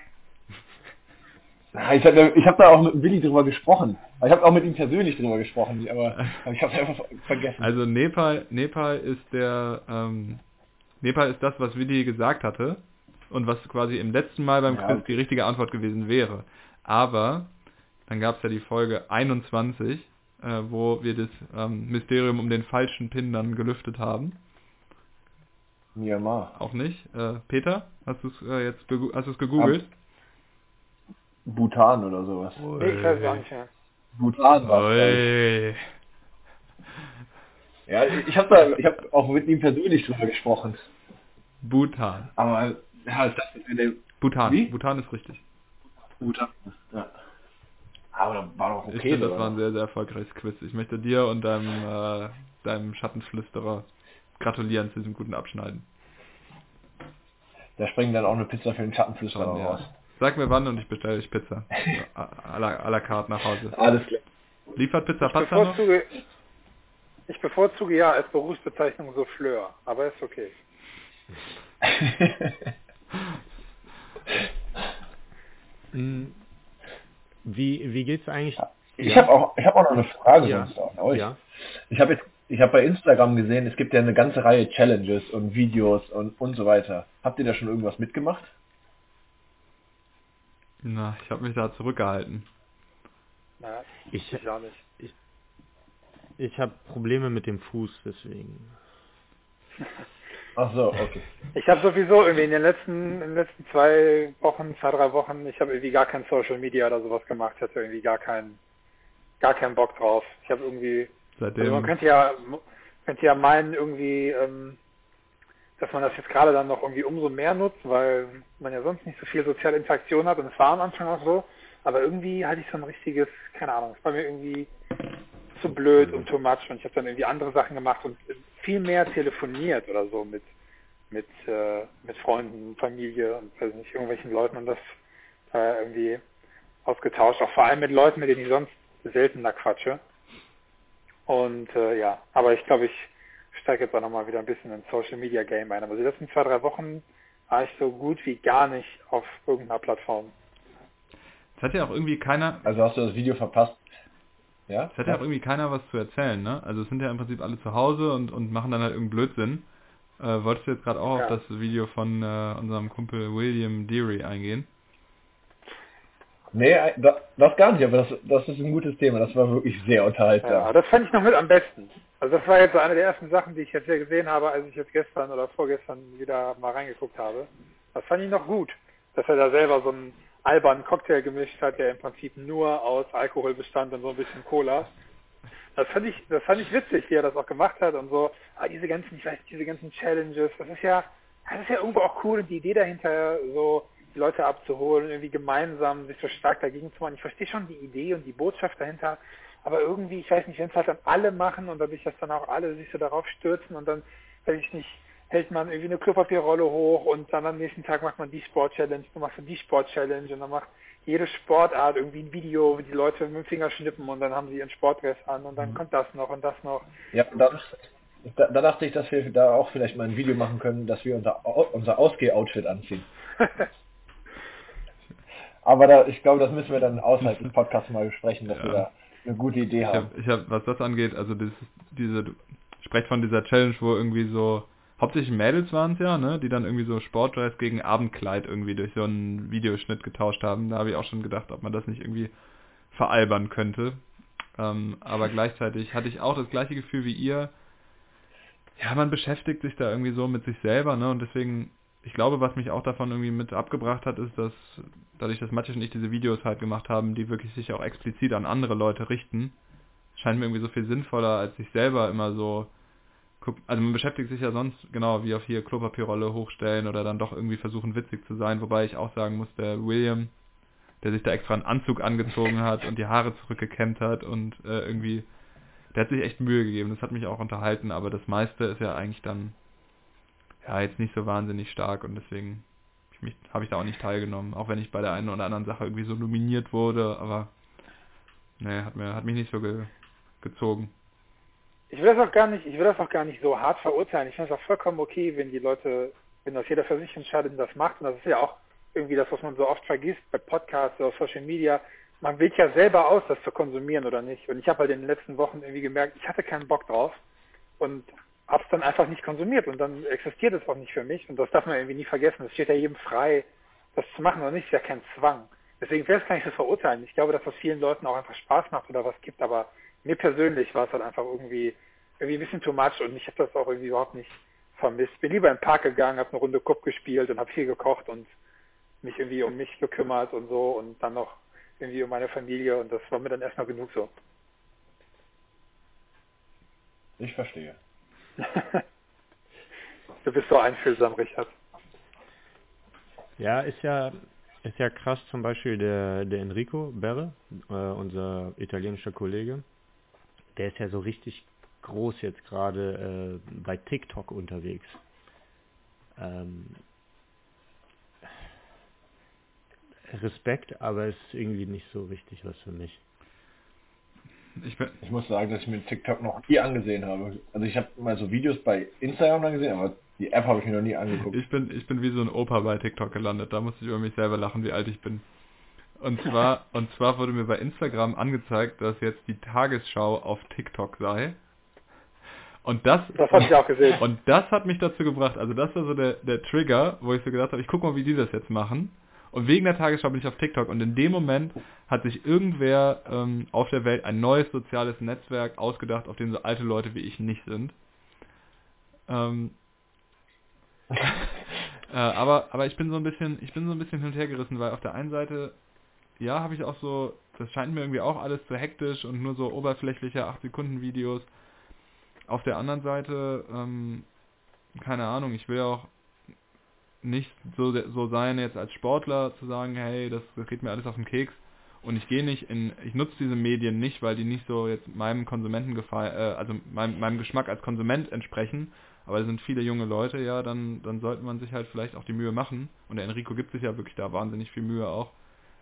Ich habe ich hab da auch mit Willi drüber gesprochen. Ich habe auch mit ihm persönlich drüber gesprochen, aber, [LAUGHS] ich habe es einfach vergessen. Also Nepal, Nepal ist der, ähm, Nepal ist das, was Willi gesagt hatte und was quasi im letzten Mal beim Ja, Quiz die richtige Antwort gewesen wäre. Aber dann gab es ja die Folge 21, äh, wo wir das ähm, Mysterium um den falschen Pin dann gelüftet haben. Myanmar. Auch nicht. Äh, Peter, hast du es äh, jetzt hast du's gegoogelt? Bhutan oder sowas. Nee, ich weiß auch nicht mehr. Bhutan war. Ja, ich habe da, ich habe auch mit ihm persönlich drüber gesprochen. Bhutan. Aber ja, das ist eine Bhutan. Wie? Bhutan ist richtig. Bhutan. Ja. Aber da war doch Ich okay. finde, das oder? war ein sehr, sehr erfolgreiches Quiz. Ich möchte dir und deinem, äh, deinem Schattenflüsterer gratulieren zu diesem guten Abschneiden. Da springt dann auch eine Pizza für den Schattenflüsterer Schon, ja. raus. Sag mir wann und ich bestelle euch Pizza. [LAUGHS] Ja, à la, à la carte nach Hause. Alles klar. Liefert Pizza Ich Pasta noch? bevorzuge, ich bevorzuge ja als Berufsbezeichnung Souffleur, aber ist okay. [LAUGHS] Hm, Wie, wie geht's eigentlich? Ich Ja. habe auch, ich habe auch noch eine Frage Ja. sonst an euch. Ja. Ich habe jetzt, ich habe bei Instagram gesehen, es gibt ja eine ganze Reihe Challenges und Videos und und so weiter. Habt ihr da schon irgendwas mitgemacht? Na, ich habe mich da zurückgehalten. Na, Ich, ich auch nicht. ich habe Probleme mit dem Fuß, deswegen. [LAUGHS] Ach so, okay. Ich habe sowieso irgendwie in den letzten, in den letzten zwei Wochen, zwei, drei Wochen, ich habe irgendwie gar kein Social Media oder sowas gemacht. Ich hatte irgendwie gar keinen, gar keinen Bock drauf. Ich habe irgendwie, also Seitdem. man könnte ja, könnte ja meinen irgendwie, ähm, dass man das jetzt gerade dann noch irgendwie umso mehr nutzt, weil man ja sonst nicht so viel soziale Interaktion hat und es war am Anfang auch so. Aber irgendwie hatte ich so ein richtiges, keine Ahnung, es war mir irgendwie zu blöd und too much und ich habe dann irgendwie andere Sachen gemacht und viel mehr telefoniert oder so mit mit äh, mit Freunden, Familie und weiß nicht irgendwelchen Leuten und das äh, irgendwie ausgetauscht, auch vor allem mit Leuten, mit denen ich sonst seltener quatsche. Und äh, ja, aber ich glaube, ich steige jetzt auch nochmal wieder ein bisschen ins Social Media Game ein. Aber die letzten zwei, drei Wochen war ich so gut wie gar nicht auf irgendeiner Plattform. Es hat ja auch irgendwie keiner, Also hast du das Video verpasst? Ja? es hat ja auch irgendwie keiner was zu erzählen, ne? Also es sind ja im Prinzip alle zu Hause und, und machen dann halt irgendeinen Blödsinn. Äh, wolltest du jetzt gerade auch Ja. auf das Video von äh, unserem Kumpel William Deary eingehen? Nee, das, das gar nicht, aber das, das ist ein gutes Thema. Das war wirklich sehr Ja, unterhaltsam. das fand ich noch mit am besten. Also das war jetzt so eine der ersten Sachen, die ich jetzt hier gesehen habe, als ich jetzt gestern oder vorgestern wieder mal reingeguckt habe. Das fand ich noch gut, dass er da selber so einen albernen Cocktail gemischt hat, der im Prinzip nur aus Alkohol bestand und so ein bisschen Cola. Das fand ich, das fand ich witzig, wie er das auch gemacht hat und so. Aber diese ganzen, ich weiß, diese ganzen Challenges, das ist ja, das ist ja irgendwo auch cool und die Idee dahinter, so die Leute abzuholen, irgendwie gemeinsam sich so stark dagegen zu machen. Ich verstehe schon die Idee und die Botschaft dahinter, aber irgendwie, ich weiß nicht, wenn es halt dann alle machen und dadurch, dass dann auch alle sich so darauf stürzen und dann, weiß ich nicht, hält man irgendwie eine Klopapierrolle hoch und dann am nächsten Tag macht man die Sport-Challenge, dann machst du die Sport-Challenge und dann macht jede Sportart irgendwie ein Video, wie die Leute mit dem Finger schnippen und dann haben sie ihren Sportdress an und dann kommt das noch und das noch. Ja, und dann, da, da dachte ich, dass wir da auch vielleicht mal ein Video machen können, dass wir unser, unser Ausgeh-Outfit anziehen. [LAUGHS] Aber da, ich glaube, das müssen wir dann außerhalb des Podcasts mal besprechen, dass Ja. wir da eine gute Idee Ich haben. habe, ich hab, was das angeht, also dieses, diese, du sprecht von dieser Challenge, wo irgendwie so, hauptsächlich Mädels waren es ja, ne, die dann irgendwie so Sportdress gegen Abendkleid irgendwie durch so einen Videoschnitt getauscht haben. Da habe ich auch schon gedacht, ob man das nicht irgendwie veralbern könnte. Ähm, aber gleichzeitig hatte ich auch das gleiche Gefühl wie ihr. Ja, man beschäftigt sich da irgendwie so mit sich selber, ne, und deswegen, ich glaube, was mich auch davon irgendwie mit abgebracht hat, ist, dass dadurch, dass Matthias und ich diese Videos halt gemacht haben, die wirklich sich auch explizit an andere Leute richten, scheint mir irgendwie so viel sinnvoller, als sich selber immer so also man beschäftigt sich ja sonst genau wie auf hier Klopapierrolle hochstellen oder dann doch irgendwie versuchen witzig zu sein, wobei ich auch sagen muss, der William, der sich da extra einen Anzug angezogen hat und die Haare zurückgekämmt hat und äh, irgendwie, der hat sich echt Mühe gegeben, das hat mich auch unterhalten, aber das meiste ist ja eigentlich dann ja jetzt nicht so wahnsinnig stark und deswegen habe ich da auch nicht teilgenommen, auch wenn ich bei der einen oder anderen Sache irgendwie so nominiert wurde, aber nee, hat mir hat mich nicht so ge, gezogen ich will das auch gar nicht, ich will das auch gar nicht so hart verurteilen. Ich finde es auch vollkommen okay, wenn die Leute, wenn das jeder für sich entscheidet das macht. Und das ist ja auch irgendwie das, was man so oft vergisst bei Podcasts oder Social Media. Man wählt ja selber aus, das zu konsumieren oder nicht. Und ich habe halt in den letzten Wochen irgendwie gemerkt, ich hatte keinen Bock drauf und habe es dann einfach nicht konsumiert und dann existiert es auch nicht für mich. Und das darf man irgendwie nie vergessen. Es steht ja jedem frei, das zu machen oder nicht. Es ist ja kein Zwang. Deswegen es gar nicht so verurteilen. Ich glaube, dass das vielen Leuten auch einfach Spaß macht oder was gibt, aber mir persönlich war es halt einfach irgendwie, irgendwie ein bisschen too much und ich habe das auch irgendwie überhaupt nicht vermisst. Bin lieber im Park gegangen, habe eine Runde Kupp gespielt und habe viel gekocht und mich irgendwie um mich gekümmert und so und dann noch irgendwie um meine Familie und das war mir dann erstmal genug so. Ich verstehe. [LAUGHS] du bist so einfühlsam, Richard. Ja, ist ja ist ja krass zum Beispiel der, der Enrico Berre, äh, unser italienischer Kollege, der ist ja so richtig groß jetzt gerade äh, bei TikTok unterwegs. Ähm, Respekt, aber es ist irgendwie nicht so richtig was für mich. Ich, ich, muss sagen, dass ich mir TikTok noch nie angesehen habe. Also ich habe mal so Videos bei Instagram angesehen, aber die App habe ich mir noch nie angeguckt. Ich bin, ich bin wie so ein Opa bei TikTok gelandet. Da musste ich über mich selber lachen, wie alt ich bin. Und zwar, und zwar wurde mir bei Instagram angezeigt, dass jetzt die Tagesschau auf TikTok sei. Und das, das habe ich auch gesehen. Und das hat mich dazu gebracht, also das war so der, der Trigger, wo ich so gedacht habe, ich guck mal, wie die das jetzt machen. Und wegen der Tagesschau bin ich auf TikTok und in dem Moment hat sich irgendwer ähm, auf der Welt ein neues soziales Netzwerk ausgedacht, auf dem so alte Leute wie ich nicht sind. Ähm, [LAUGHS] äh, aber aber ich bin so ein bisschen ich bin so ein bisschen hin und her gerissen, weil auf der einen Seite ja, habe ich auch so, das scheint mir irgendwie auch alles zu hektisch und nur so oberflächliche 8 Sekunden Videos. Auf der anderen Seite, ähm, keine Ahnung, ich will auch nicht so, so sein, jetzt als Sportler zu sagen, hey, das, das geht mir alles auf den Keks. Und ich gehe nicht in, ich nutze diese Medien nicht, weil die nicht so jetzt meinem Konsumentengefallen, äh, also meinem, meinem Geschmack als Konsument entsprechen, aber es sind viele junge Leute, ja, dann, dann sollte man sich halt vielleicht auch die Mühe machen. Und der Enrico gibt sich ja wirklich da wahnsinnig viel Mühe auch,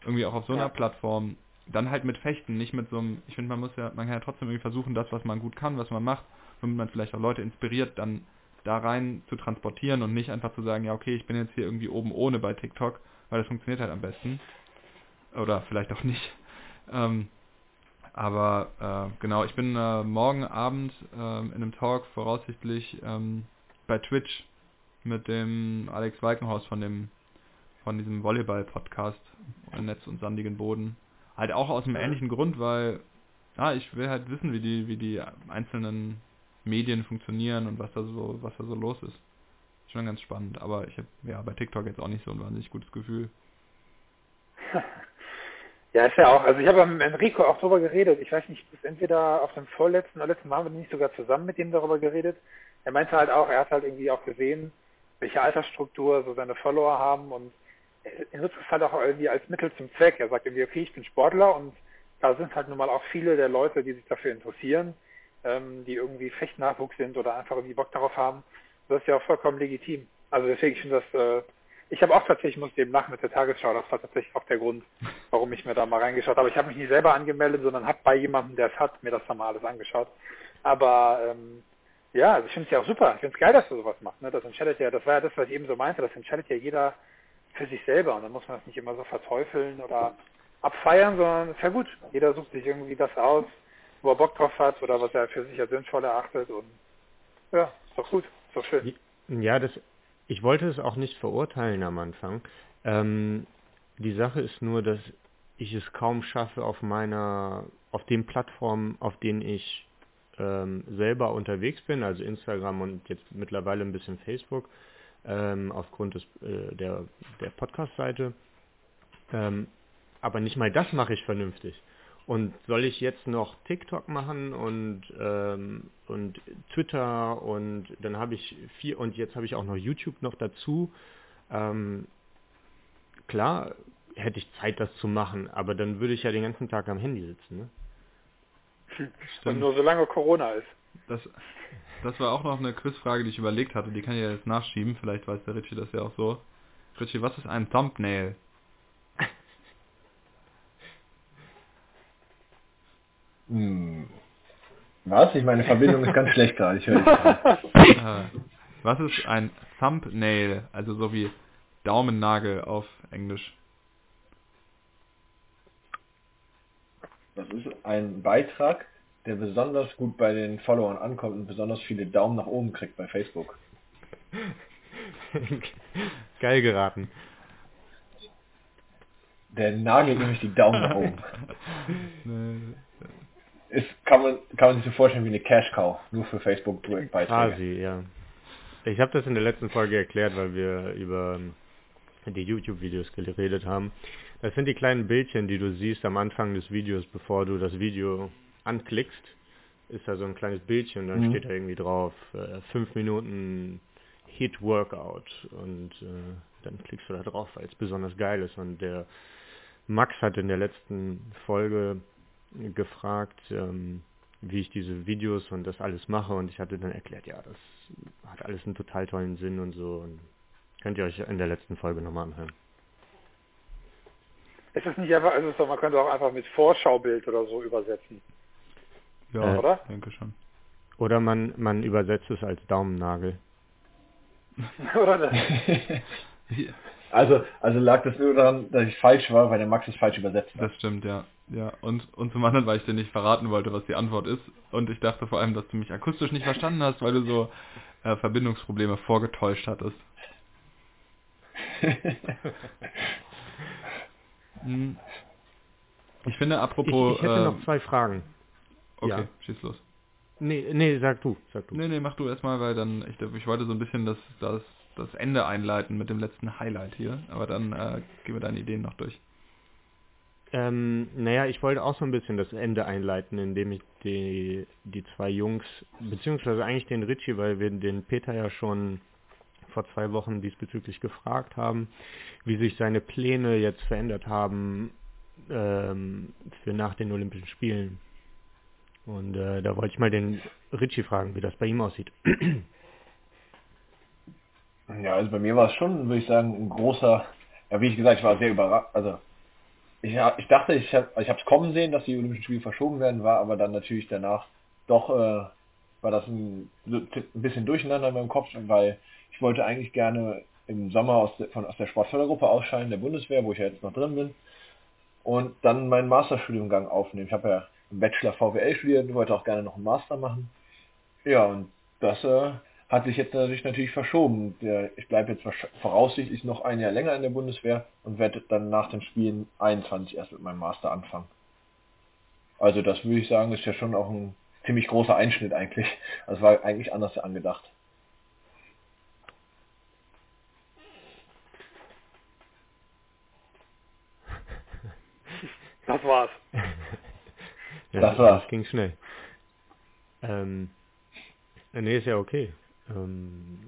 irgendwie auch auf so einer ja. Plattform, dann halt mit Fechten, nicht mit so einem, ich finde, man muss ja, man kann ja trotzdem irgendwie versuchen, das, was man gut kann, was man macht, womit man vielleicht auch Leute inspiriert, dann da rein zu transportieren und nicht einfach zu sagen, ja, okay, ich bin jetzt hier irgendwie oben ohne bei TikTok, weil das funktioniert halt am besten. Oder vielleicht auch nicht. Ähm, aber äh, genau, ich bin äh, morgen Abend äh, in einem Talk voraussichtlich ähm, bei Twitch mit dem Alex Weikenhaus von dem von diesem Volleyball-Podcast Netz und sandigen Boden. Halt auch aus einem ähnlichen Grund, weil ja, ich will halt wissen, wie die, wie die einzelnen Medien funktionieren und was da so, was da so los ist. Schon ganz spannend, aber ich habe ja bei TikTok jetzt auch nicht so ein wahnsinnig gutes Gefühl. [LAUGHS] Ja, ist ja auch. Also ich habe mit Enrico auch darüber geredet. Ich weiß nicht, ist entweder auf dem vorletzten oder letzten Mal haben wir nicht sogar zusammen mit ihm darüber geredet. Er meinte halt auch, er hat halt irgendwie auch gesehen, welche Altersstruktur so seine Follower haben und er es halt auch irgendwie als Mittel zum Zweck. Er sagt irgendwie, okay, ich bin Sportler und da sind halt nun mal auch viele der Leute, die sich dafür interessieren, ähm, die irgendwie Fechtnachwuchs sind oder einfach irgendwie Bock darauf haben. Das ist ja auch vollkommen legitim. Also deswegen, ich finde das, äh, ich habe auch tatsächlich, muss ich eben nach mit der Tagesschau, das war tatsächlich auch der Grund, warum ich mir da mal reingeschaut habe. Ich habe mich nicht selber angemeldet, sondern habe bei jemandem, der es hat, mir das dann mal alles angeschaut. Aber ähm, ja, also ich finde es ja auch super. Ich finde es geil, dass du sowas machst. Ne? Das entscheidet ja, das war ja das, was ich eben so meinte, das entscheidet ja jeder für sich selber und dann muss man das nicht immer so verteufeln oder abfeiern, sondern ist ja gut. Jeder sucht sich irgendwie das aus, wo er Bock drauf hat oder was er für sich als sinnvoll erachtet und ja, ist doch gut, ist doch schön. Ja, das, ich wollte es auch nicht verurteilen am Anfang. Ähm, die Sache ist nur, dass ich es kaum schaffe auf meiner, auf den Plattformen, auf denen ich ähm, selber unterwegs bin, also Instagram und jetzt mittlerweile ein bisschen Facebook, ähm, aufgrund des, äh, der, der Podcast-Seite. Ähm, aber nicht mal das mache ich vernünftig. Und soll ich jetzt noch TikTok machen und ähm, und Twitter und dann habe ich vier und jetzt habe ich auch noch YouTube noch dazu. Ähm, klar hätte ich Zeit, das zu machen, aber dann würde ich ja den ganzen Tag am Handy sitzen. Ne? [LAUGHS] Und nur solange Corona ist. Das, [LAUGHS] das war auch noch eine Quizfrage, die ich überlegt hatte. Die kann ich ja jetzt nachschieben. Vielleicht weiß der Richie das ja auch so. Richie, was ist ein Thumbnail? Hm. Was? Ich meine Verbindung ist ganz schlecht gerade. Ich höre. Äh, was ist ein Thumbnail? Also so wie Daumennagel auf Englisch. Das ist ein Beitrag, der besonders gut bei den Followern ankommt und besonders viele Daumen nach oben kriegt bei Facebook. [LAUGHS] Geil geraten. Der nagelt nämlich die Daumen nach oben. [LAUGHS] Ist, kann, man, kann man sich so vorstellen wie eine Cash Cow, nur für Facebook-Beiträge. Quasi, ja. Ich habe das in der letzten Folge erklärt, weil wir über die YouTube-Videos geredet haben. Das sind die kleinen Bildchen, die du siehst am Anfang des Videos, bevor du das Video anklickst. Ist da so ein kleines Bildchen, dann Mhm. steht da irgendwie drauf, äh, fünf Minuten Hit Workout und äh, dann klickst du da drauf, weil es besonders geil ist. Und der Max hat in der letzten Folge gefragt, ähm, wie ich diese Videos und das alles mache und ich hatte dann erklärt, ja, das hat alles einen total tollen Sinn und so. Und könnt ihr euch in der letzten Folge nochmal anhören. Es ist nicht einfach, also so, man könnte auch einfach mit Vorschaubild oder so übersetzen. Ja, Äh, oder? denke schon. Oder man, man übersetzt es als Daumennagel. [LAUGHS] oder ne? Also, also lag das nur daran, dass ich falsch war, weil der Max es falsch übersetzt hat. Das stimmt, ja. Ja, und, und zum anderen, weil ich dir nicht verraten wollte, was die Antwort ist. Und ich dachte vor allem, dass du mich akustisch nicht verstanden hast, weil du so äh, Verbindungsprobleme vorgetäuscht hattest. [LAUGHS] Hm. Ich finde, Ich, apropos... ich hätte äh, noch zwei Fragen. Okay, ja. schieß los. Nee, nee, sag du, sag du. Nee, nee, mach du erstmal, weil dann, ich, ich wollte so ein bisschen das, das, das Ende einleiten mit dem letzten Highlight hier. Aber dann äh, gehen wir deine Ideen noch durch. Ähm, naja, ich wollte auch so ein bisschen das Ende einleiten, indem ich die, die zwei Jungs, beziehungsweise eigentlich den Richie, weil wir den Peter ja schon vor zwei Wochen diesbezüglich gefragt haben, wie sich seine Pläne jetzt verändert haben ähm, für nach den Olympischen Spielen. Und äh, da wollte ich mal den Richie fragen, wie das bei ihm aussieht. [CLEARS THROAT] Ja, also bei mir war es schon, würde ich sagen, ein großer, ja wie ich gesagt, ich war sehr überrascht, also ich, ich dachte, ich habe ich es kommen sehen, dass die Olympischen Spiele verschoben werden, war aber dann natürlich danach doch, äh, war das ein, ein bisschen durcheinander in meinem Kopf, weil ich wollte eigentlich gerne im Sommer aus der, von, aus der Sportfördergruppe ausscheiden, der Bundeswehr, wo ich ja jetzt noch drin bin, und dann meinen Masterstudiengang aufnehmen. Ich habe ja im Bachelor VWL studiert, wollte auch gerne noch einen Master machen. Ja, und das äh, hat sich jetzt natürlich natürlich verschoben. Ich bleibe jetzt voraussichtlich noch ein Jahr länger in der Bundeswehr und werde dann nach den Spielen 21 erst mit meinem Master anfangen. Also das würde ich sagen, ist ja schon auch ein ziemlich großer Einschnitt eigentlich. Also war eigentlich anders angedacht. Das war's. Ja, Das war's. Das ging schnell. Ähm, äh, nee, ist ja okay. Ähm,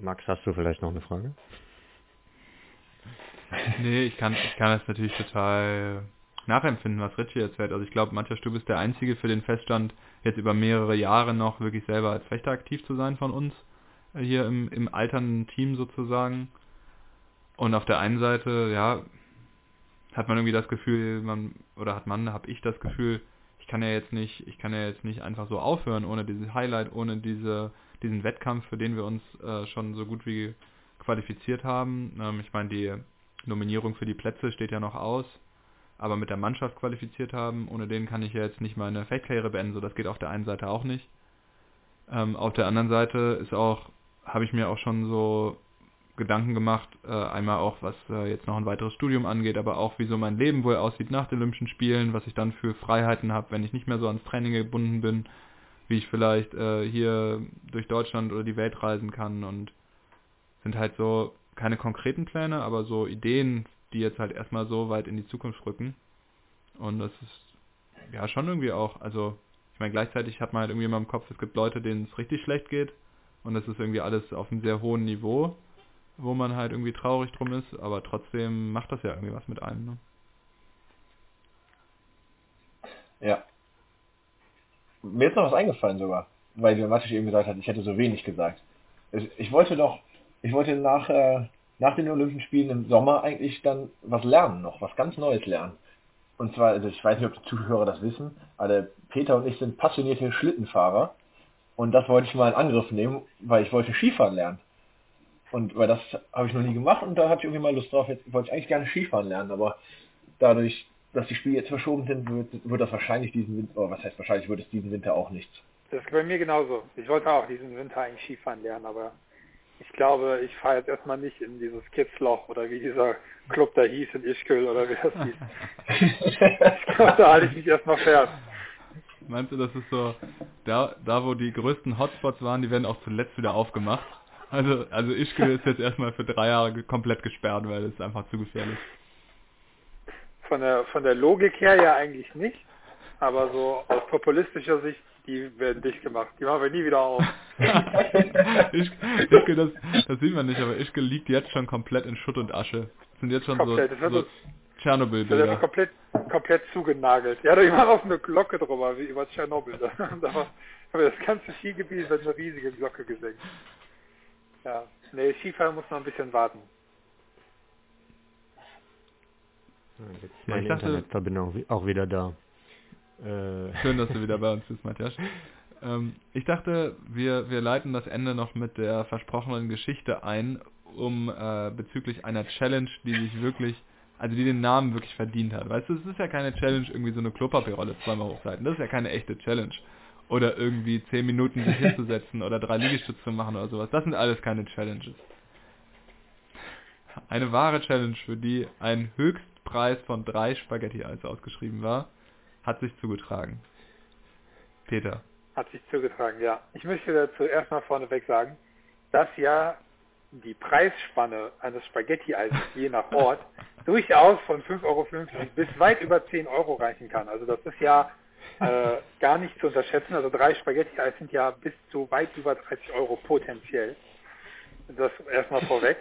Max, hast du vielleicht noch eine Frage? Nee, ich kann, ich kann das natürlich total nachempfinden, was Richie erzählt. Also ich glaube, Matthias, du bist der Einzige für den Feststand, jetzt über mehrere Jahre noch wirklich selber als Fechter aktiv zu sein von uns, äh, hier im, im alternden Team sozusagen. Und auf der einen Seite, ja, hat man irgendwie das Gefühl, man, oder hat man, habe ich das Gefühl, ich kann ja jetzt nicht, ich kann ja jetzt nicht einfach so aufhören ohne dieses Highlight, ohne diese, diesen Wettkampf, für den wir uns äh, schon so gut wie qualifiziert haben. Ähm, ich meine, die Nominierung für die Plätze steht ja noch aus, aber mit der Mannschaft qualifiziert haben, ohne den kann ich ja jetzt nicht meine Fechtkarriere beenden, so das geht auf der einen Seite auch nicht. Ähm, auf der anderen Seite ist auch, habe ich mir auch schon so Gedanken gemacht, äh, einmal auch was äh, jetzt noch ein weiteres Studium angeht, aber auch wie so mein Leben wohl aussieht nach den Olympischen Spielen, was ich dann für Freiheiten habe, wenn ich nicht mehr so ans Training gebunden bin, wie ich vielleicht äh, hier durch Deutschland oder die Welt reisen kann und sind halt so keine konkreten Pläne, aber so Ideen die jetzt halt erstmal so weit in die Zukunft rücken. Und das ist ja schon irgendwie auch, also ich meine, gleichzeitig hat man halt irgendwie immer im Kopf, es gibt Leute, denen es richtig schlecht geht und das ist irgendwie alles auf einem sehr hohen Niveau, wo man halt irgendwie traurig drum ist, aber trotzdem macht das ja irgendwie was mit einem. Ne? Ja. Mir ist noch was eingefallen sogar, weil der Matthias eben gesagt hat, ich hätte so wenig gesagt. Ich wollte doch, ich wollte nach, äh, nach den Olympischen Spielen im Sommer eigentlich dann was lernen noch, was ganz Neues lernen. Und zwar, also ich weiß nicht, ob die Zuhörer das wissen, aber Peter und ich sind passionierte Schlittenfahrer. Und das wollte ich mal in Angriff nehmen, weil ich wollte Skifahren lernen. Und weil das habe ich noch nie gemacht und da hatte ich irgendwie mal Lust drauf. Jetzt wollte ich eigentlich gerne Skifahren lernen, aber dadurch, dass die Spiele jetzt verschoben sind, wird, wird das wahrscheinlich diesen Winter, oder was heißt wahrscheinlich, wird es diesen Winter auch nichts. Das ist bei mir genauso. Ich wollte auch diesen Winter eigentlich Skifahren lernen, aber ich glaube, ich fahre jetzt erstmal nicht in dieses Kitzloch oder wie dieser Club da hieß in Ischgl oder wie das hieß. [LAUGHS] ich glaube, da halte ich mich erstmal fern. Meinst du, das ist so, da, da wo die größten Hotspots waren, die werden auch zuletzt wieder aufgemacht? Also, also Ischgl ist jetzt erstmal für drei Jahre komplett gesperrt, weil es ist einfach zu gefährlich. Von der, von der Logik her ja eigentlich nicht, aber so aus populistischer Sicht die werden dicht gemacht. Die machen wir nie wieder auf. [LAUGHS] ich, Ischke, das, das sieht man nicht, aber Ischke liegt jetzt schon komplett in Schutt und Asche. Das sind jetzt schon komplett. so, so Tschernobyl-Bilder. Das komplett, komplett zugenagelt. Ja, da war auch eine Glocke drüber, wie über Tschernobyl. [LAUGHS] Da war, aber das ganze Skigebiet wird eine riesige Glocke gesenkt. Ja, nee, Skifahren muss noch ein bisschen warten. Jetzt ist meine dachte, Internetverbindung auch wieder da. Äh. Schön, dass du wieder [LAUGHS] bei uns bist, Matthias. Ähm, ich dachte, wir, wir leiten das Ende noch mit der versprochenen Geschichte ein, um äh, bezüglich einer Challenge, die sich wirklich, also die den Namen wirklich verdient hat. Weißt du, es ist ja keine Challenge, irgendwie so eine Klopapierrolle zweimal hochseiten. Das ist ja keine echte Challenge. Oder irgendwie zehn Minuten sich [LAUGHS] hinzusetzen oder drei Liegestütze zu machen oder sowas. Das sind alles keine Challenges. Eine wahre Challenge, für die ein Höchstpreis von drei Spaghetti-Eis ausgeschrieben war, hat sich zugetragen. Peter. Hat sich zugetragen, ja. Ich möchte dazu erstmal vorneweg sagen, dass ja die Preisspanne eines Spaghetti-Eises je nach Ort [LAUGHS] durchaus von 5,50 Euro bis weit über 10 Euro reichen kann. Also das ist ja äh, gar nicht zu unterschätzen. Also drei Spaghetti-Eis sind ja bis zu weit über 30 Euro potenziell. Das erstmal vorweg.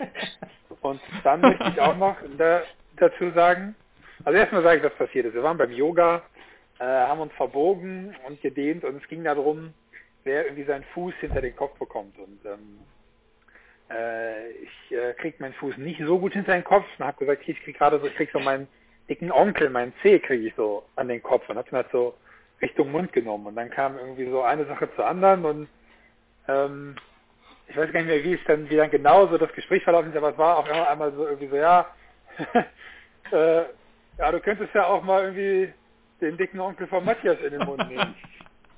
Und dann möchte ich auch noch da, dazu sagen, also erstmal sage ich, was passiert ist. Wir waren beim Yoga äh, haben uns verbogen und gedehnt und es ging darum, wer irgendwie seinen Fuß hinter den Kopf bekommt. Und ähm, äh, ich äh, krieg meinen Fuß nicht so gut hinter den Kopf und habe gesagt, ich krieg gerade so, ich krieg so meinen dicken Onkel, meinen Zeh kriege ich so an den Kopf und habe ihn halt so Richtung Mund genommen. Und dann kam irgendwie so eine Sache zur anderen und ähm, ich weiß gar nicht mehr, wie es dann, wie dann genau so das Gespräch verlaufen ist, aber es war auch immer einmal so irgendwie so, ja, [LAUGHS] äh, ja, du könntest ja auch mal irgendwie den dicken Onkel von Matthias in den Mund nehmen.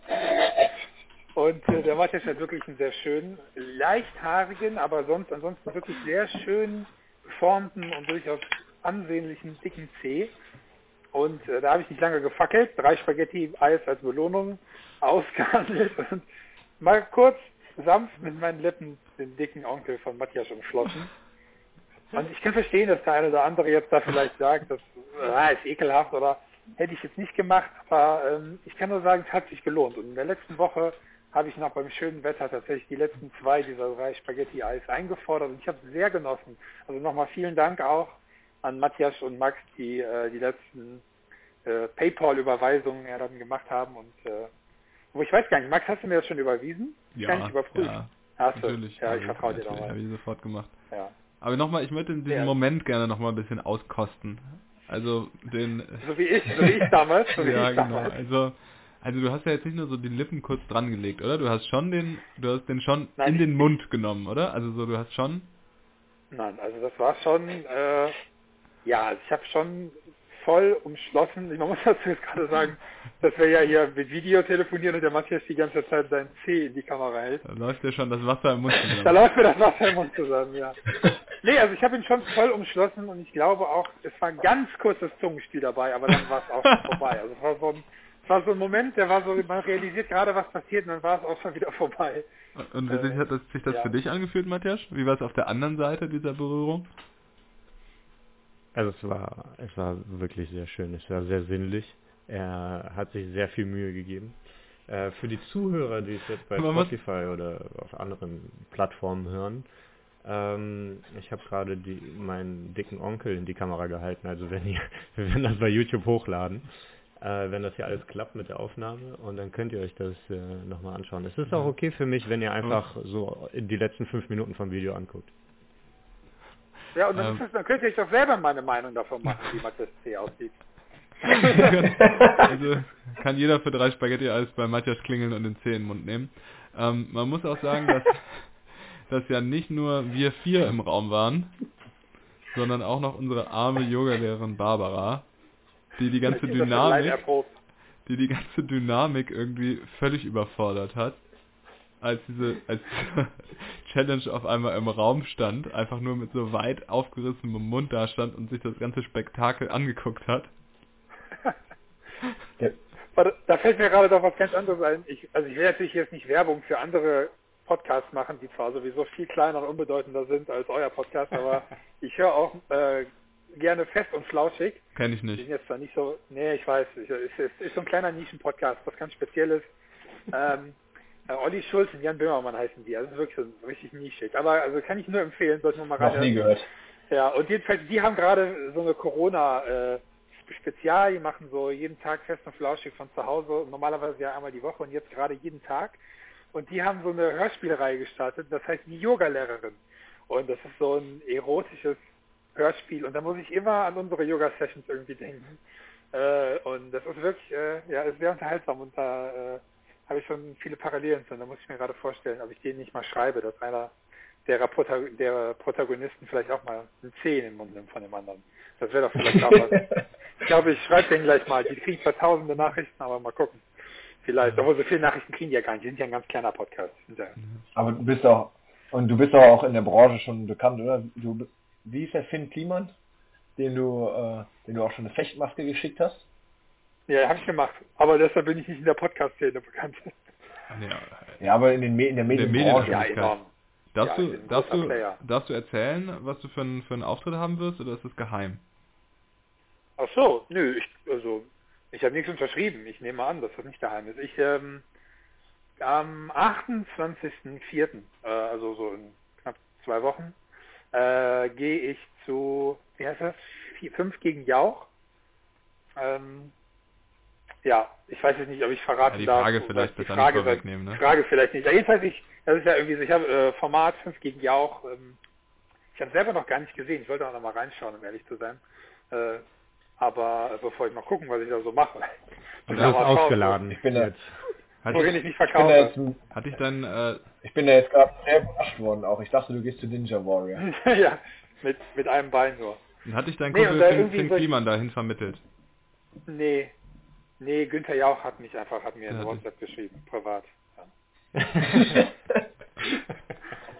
[LAUGHS] Und äh, der Matthias hat wirklich einen sehr schönen, leichthaarigen, aber sonst ansonsten wirklich sehr schön geformten und durchaus ansehnlichen dicken Zeh. Und äh, da habe ich nicht lange gefackelt, drei Spaghetti-Eis als Belohnung ausgehandelt [LAUGHS] und mal kurz sanft mit meinen Lippen den dicken Onkel von Matthias umschlossen. Und ich kann verstehen, dass der eine oder andere jetzt da vielleicht sagt, das äh, ist ekelhaft oder hätte ich jetzt nicht gemacht, aber ähm, ich kann nur sagen, es hat sich gelohnt. Und in der letzten Woche habe ich noch beim schönen Wetter tatsächlich die letzten zwei dieser drei Spaghetti-Eis eingefordert und ich habe es sehr genossen. Also nochmal vielen Dank auch an Matthias und Max, die äh, die letzten äh, PayPal-Überweisungen ja dann gemacht haben und äh, wo ich weiß gar nicht, Max, hast du mir das schon überwiesen? Ja, Kann ich überprüfen. Ja, hast natürlich. Ja, ich vertraue dir nochmal. Habe ich sofort gemacht. Ja. Aber nochmal, ich möchte diesen Ja. Moment gerne nochmal ein bisschen auskosten. Also den [LAUGHS] So wie ich, so wie ich damals, so wie ja, ich genau. damals. Also, also du hast ja jetzt nicht nur so die Lippen kurz dran gelegt, oder? Du hast schon den, du hast den schon Nein, in den Mund genommen, oder? Also so, du hast schon. Nein, also das war schon, äh, ja, also ich habe schon voll umschlossen. Man muss dazu jetzt gerade sagen, dass wir ja hier mit Video telefonieren und der Matthias die ganze Zeit sein C in die Kamera hält. Da läuft dir schon das Wasser im Mund Da zusammen. läuft mir das Wasser im Mund zusammen, ja. Nee, also ich habe ihn schon voll umschlossen und ich glaube auch, es war ein ganz kurzes Zungenspiel dabei, aber dann war es auch schon vorbei. Also es war so ein, es war so ein Moment, der war so, man realisiert gerade, was passiert und dann war es auch schon wieder vorbei. Und wie Äh, hat das, sich das ja. für dich angefühlt, Matthias? Wie war es auf der anderen Seite dieser Berührung? Also es war, es war wirklich sehr schön. Es war sehr sinnlich. Er hat sich sehr viel Mühe gegeben. Äh, für die Zuhörer, die es jetzt bei Man Spotify oder auf anderen Plattformen hören, ähm, ich habe gerade meinen dicken Onkel in die Kamera gehalten. Also wenn ihr, [LAUGHS] wir werden das bei YouTube hochladen, äh, wenn das hier alles klappt mit der Aufnahme und dann könnt ihr euch das äh, nochmal anschauen. Es ist auch okay für mich, wenn ihr einfach so die letzten fünf Minuten vom Video anguckt. Ja, und dann, Ähm. ist das, dann könnte ich doch selber meine Meinung davon machen, wie Matthias C. aussieht. [LAUGHS] also [LAUGHS] kann jeder für drei Spaghetti-Eis bei Matthias klingeln und den Zeh in den Mund nehmen. Ähm, man muss auch sagen, dass, [LAUGHS] dass ja nicht nur wir vier im Raum waren, sondern auch noch unsere arme Yogalehrerin Barbara, die die ganze Dynamik, die die ganze Dynamik irgendwie völlig überfordert hat, als diese, als [LAUGHS] Challenge auf einmal im Raum stand, einfach nur mit so weit aufgerissenem Mund da stand und sich das ganze Spektakel angeguckt hat. [LAUGHS] Warte, Da fällt mir gerade doch was ganz anderes ein. Ich, also ich will natürlich jetzt nicht Werbung für andere Podcasts machen, die zwar sowieso viel kleiner und unbedeutender sind als euer Podcast, aber [LAUGHS] ich höre auch äh, gerne fest und flauschig. Kenn ich Die nicht. sind jetzt zwar nicht so, nee, ich weiß, ich, es ist, ist so ein kleiner Nischen-Podcast, was ganz Spezielles. Ähm, äh, Olli Schulz und Jan Böhmermann heißen die, also wirklich so richtig nischig. Aber also kann ich nur empfehlen, sollte man mal Noch nie gehört. Ja, und jedenfalls, die haben gerade so eine Corona-Spezial, die machen so jeden Tag fest und flauschig von zu Hause, normalerweise ja einmal die Woche und jetzt gerade jeden Tag. Und die haben so eine Hörspielreihe gestartet, das heißt die Yoga-Lehrerin. Und das ist so ein erotisches Hörspiel und da muss ich immer an unsere Yoga-Sessions irgendwie denken. Äh, und das ist wirklich, äh, ja, ist sehr unterhaltsam und da äh, habe ich schon viele Parallelen zu. Da muss ich mir gerade vorstellen, ob ich den nicht mal schreibe, dass einer der, Prota der Protagonisten vielleicht auch mal einen Zeh in den Mund nimmt von dem anderen. Das wäre doch vielleicht auch was. [LAUGHS] Ich glaube, ich schreibe den gleich mal. Die kriegen zwar tausende Nachrichten, aber mal gucken. Vielleicht. Obwohl so viele Nachrichten kriegen die ja gar nicht. Die sind ja ein ganz kleiner Podcast. Ja, Aber du bist auch, und du bist auch in der Branche schon bekannt, oder? Du, wie ist der Finn Kliman, den du, äh, den du auch schon eine Fechtmaske geschickt hast? Ja habe ich gemacht. Aber deshalb bin ich nicht in der Podcast-Szene bekannt. Ja, Ja, aber in, den in der Medienbranche. Ja, enorm. Darfst, Ja, du, ein darfst, du, Player. darfst du erzählen, was du für einen, für einen Auftritt haben wirst oder ist das geheim? Ach so, nö, ich, also, ich habe nichts unterschrieben. Ich nehme an, dass das nicht daheim ist. Ich, ähm, am 28.04., äh, also so in knapp zwei Wochen, äh, gehe ich zu, wie heißt das, Vier, fünf gegen Jauch. Ähm, ja, ich weiß jetzt nicht, ob ich verraten Ja, die darf. Frage was vielleicht die besser nicht Frage, vorwegnehmen, ne? Die Frage vielleicht nicht. Ja, jedenfalls, ich, das ist ja irgendwie so, ich habe äh, Format 5 gegen Jauch, ähm, ich habe selber noch gar nicht gesehen. Ich wollte auch noch mal reinschauen, um ehrlich zu sein. Äh, aber bevor ich mal gucken, was ich da so mache. [LAUGHS] Und mal schauen, ausgeladen. Ich bin da, jetzt. Hat dich, ich mich ich bin da jetzt, verkaufe. dich dann, äh, ich bin da jetzt gerade sehr überrascht worden auch. Ich dachte, du gehst zu Ninja Warrior. [LAUGHS] ja, mit, mit einem Bein nur. hat dich dein Nee, Kumpel und Finn, Finn Kliman dahin vermittelt? Nee. Nee, Günther Jauch hat mich einfach, hat mir Ja, das- WhatsApp geschrieben, privat. [LAUGHS]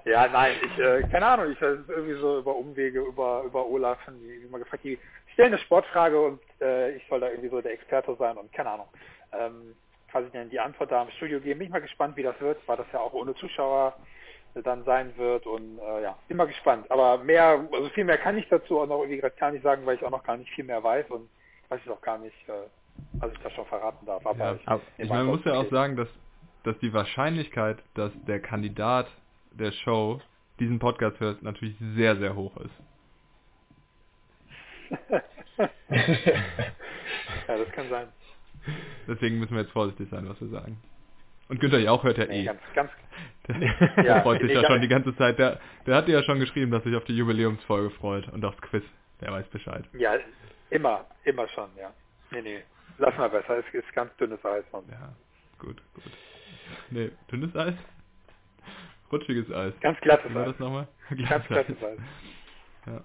Ja, nein, ich, äh, keine Ahnung, ich äh, irgendwie so über Umwege, über, über Olaf, haben die immer gefragt, die stellen eine Sportfrage und äh, ich soll da irgendwie so der Experte sein und keine Ahnung. Ähm, quasi dann die Antwort da im Studio geben. Bin ich mal gespannt, wie das wird, weil das ja auch ohne Zuschauer äh, dann sein wird und äh, ja, bin mal gespannt. Aber mehr, also viel mehr kann ich dazu auch noch irgendwie gerade gar nicht sagen, weil ich auch noch gar nicht viel mehr weiß und weiß ich auch gar nicht, äh, was ich da schon verraten darf. Aber Ja, ich, aber Ich meine, man muss ja auch sagen, dass, dass die Wahrscheinlichkeit, dass der Kandidat der Show diesen Podcast hört, natürlich sehr, sehr hoch ist. [LAUGHS] ja, das kann sein. Deswegen müssen wir jetzt vorsichtig sein, was wir sagen. Und Günther Jauch hört ja Nee, eh. ganz, ganz, Der, [LAUGHS] Ja, freut sich ja egal. schon die ganze Zeit. Der, der hat dir ja schon geschrieben, dass sich auf die Jubiläumsfolge freut und aufs Quiz. Der weiß Bescheid. Ja, immer, immer schon, ja. Nee, nee. Lass mal besser, es ist ganz dünnes Eis. Ja, gut, gut. Nee, dünnes Eis? Rutschiges Eis. Ganz glattes Wie war Eis. das nochmal? Ganz glattes Eis. Ja.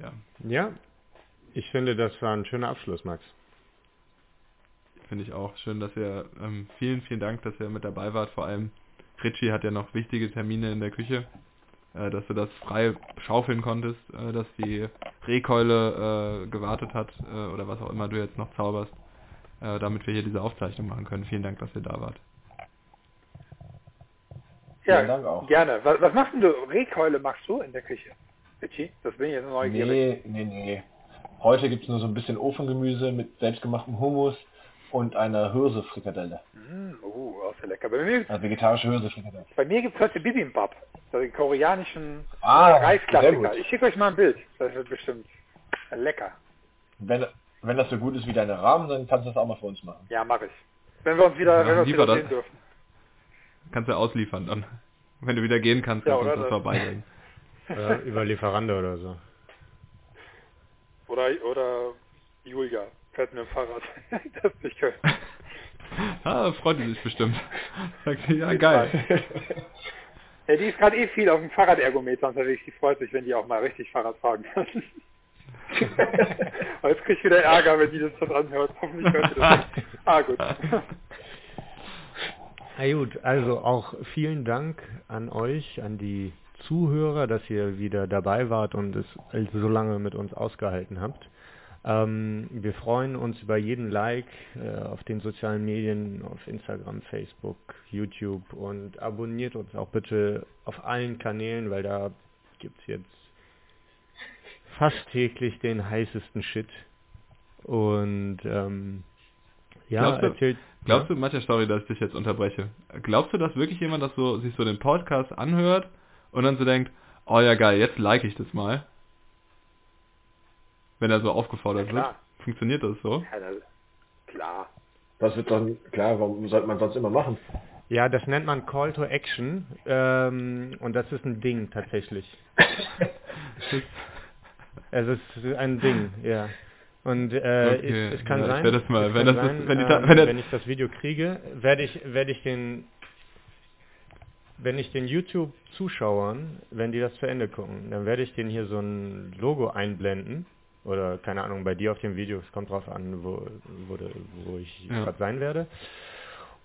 Ja, Ja, ich finde, das war ein schöner Abschluss, Max. finde ich auch. Schön, dass ihr, ähm, vielen, vielen Dank, dass ihr mit dabei wart. Vor allem, Richie hat ja noch wichtige Termine in der Küche, dass du das frei schaufeln konntest, äh, dass die Rehkeule äh, gewartet hat äh, oder was auch immer du jetzt noch zauberst, äh, damit wir hier diese Aufzeichnung machen können. Vielen Dank, dass ihr da wart. Ja, Vielen Dank auch. gerne. Was, was machst denn du? Rehkeule machst du in der Küche? Richie? Das bin ich jetzt neugierig. Nee, nee, nee. Heute gibt es nur so ein bisschen Ofengemüse mit selbstgemachtem Hummus und einer Hirse-Frikadelle. Mm, oh, sehr lecker. Bei mir, Also vegetarische Hirse-Frikadelle. bei mir gibt es heute Bibimbap. Also den koreanischen Ah, Reisklassiker. Ich schicke euch mal ein Bild. Das wird bestimmt lecker. Wenn, wenn das so gut ist wie deine Rahmen, dann kannst du das auch mal für uns machen. Ja, mache ich. Wenn wir uns wieder, Ja, wenn wir uns lieber wieder das. sehen dürfen. Kannst du ausliefern dann. Wenn du wieder gehen kannst, Ja, kannst du das vorbeibringen. Oder über Lieferando oder so. Oder, oder Julia fährt mit dem Fahrrad. [LAUGHS] das ist nicht Köln. [LAUGHS] ah, freut die sich bestimmt. Sagt sie, ja geil. [LAUGHS] Ja, die ist gerade eh viel auf dem Fahrradergometer unterwegs. Die freut sich, wenn die auch mal richtig Fahrrad fahren kann. [LAUGHS] Aber jetzt krieg ich wieder Ärger, wenn die das dann anhört. Hoffentlich hört sie das nicht. Ah, gut. Na gut, also auch vielen Dank an euch, an die Zuhörer, dass ihr wieder dabei wart und es so lange mit uns ausgehalten habt. Ähm, wir freuen uns über jeden Like äh, auf den sozialen Medien, auf Instagram, Facebook, YouTube und abonniert uns auch bitte auf allen Kanälen, weil da gibt's jetzt fast täglich den heißesten Shit. Und ähm, ja, Glaubst du- erzählt. Glaubst du, Matja, sorry, dass ich dich jetzt unterbreche. Glaubst du, dass wirklich jemand das so, sich so den Podcast anhört und dann so denkt, oh ja geil, jetzt like ich das mal? Wenn er so aufgefordert Ja, wird. Funktioniert das so? Ja, das, klar. Das wird dann, klar, warum sollte man sonst immer machen? Ja, das nennt man Call to Action ähm, und das ist ein Ding tatsächlich. [LAUGHS] Es ist ein Ding, ja. Und äh, Okay, es, es kann ja, ich sein, werde das mal- es wenn kann das ist- sein, wenn die ähm, wenn wenn ich das Video kriege, werde ich werde ich den wenn ich den YouTube Zuschauern, wenn die das zu Ende gucken, dann werde ich den hier so ein Logo einblenden oder keine Ahnung, bei dir auf dem Video, es kommt drauf an, wo wo, wo ich Ja. gerade sein werde.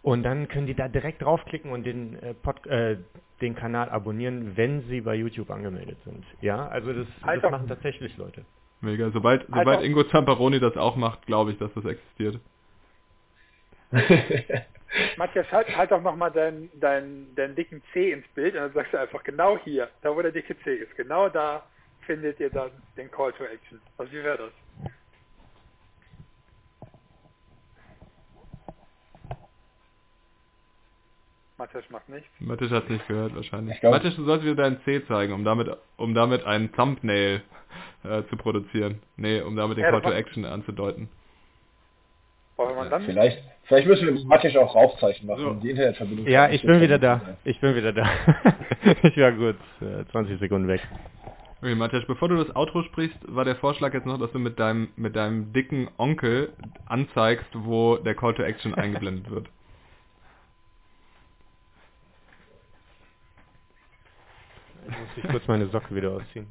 Und dann können die da direkt draufklicken und den, äh, Pod, äh, den Kanal abonnieren, wenn sie bei YouTube angemeldet sind. Ja, also das, das Alter. machen tatsächlich Leute. Mega. Sobald, Alter. sobald Ingo Zamperoni das auch macht, glaube ich, dass das existiert. [LAUGHS] Matthias, halt, halt doch nochmal deinen dein, dein dicken C ins Bild und dann sagst du einfach genau hier, da wo der dicke C ist. Genau da findet ihr dann den Call to Action. Also wie wäre das? Matthias macht nichts. Matthias hat nicht gehört wahrscheinlich. Ich glaub- Matthias, du solltest wieder deinen C zeigen, um damit, um damit ein Thumbnail äh, zu produzieren. Nee, um damit den Ja, Call to Action anzudeuten. Dann Vielleicht, vielleicht müssen wir Matthias auch Rauchzeichen machen, So. die Internetverbindung. Ja, ich bin wieder da. Ich bin wieder da. [LAUGHS] ich war gut äh, 20 Sekunden weg. Okay, Matthias, bevor du das Outro sprichst, war der Vorschlag jetzt noch, dass du mit deinem, mit deinem dicken Onkel anzeigst, wo der Call to Action eingeblendet wird. [LAUGHS] Jetzt muss ich kurz meine Socke wieder ausziehen.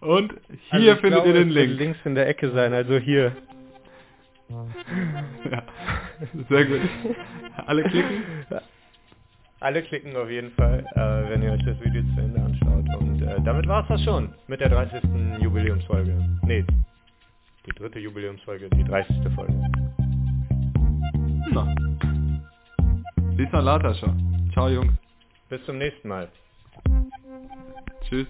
Und hier Also ich findet glaube, ihr den es wird Link. links in der Ecke sein, also hier. Ja, sehr gut. Alle klicken? [LAUGHS] Alle klicken auf jeden Fall, äh, wenn ihr euch das Video zu Ende anschaut. Und äh, damit war's das schon mit der 30. Jubiläumsfolge. Nee, die dritte Jubiläumsfolge, die 30. Folge. Na. Bis dann later schon. Ciao Jungs. Bis zum nächsten Mal. Tschüss.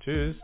Tschüss.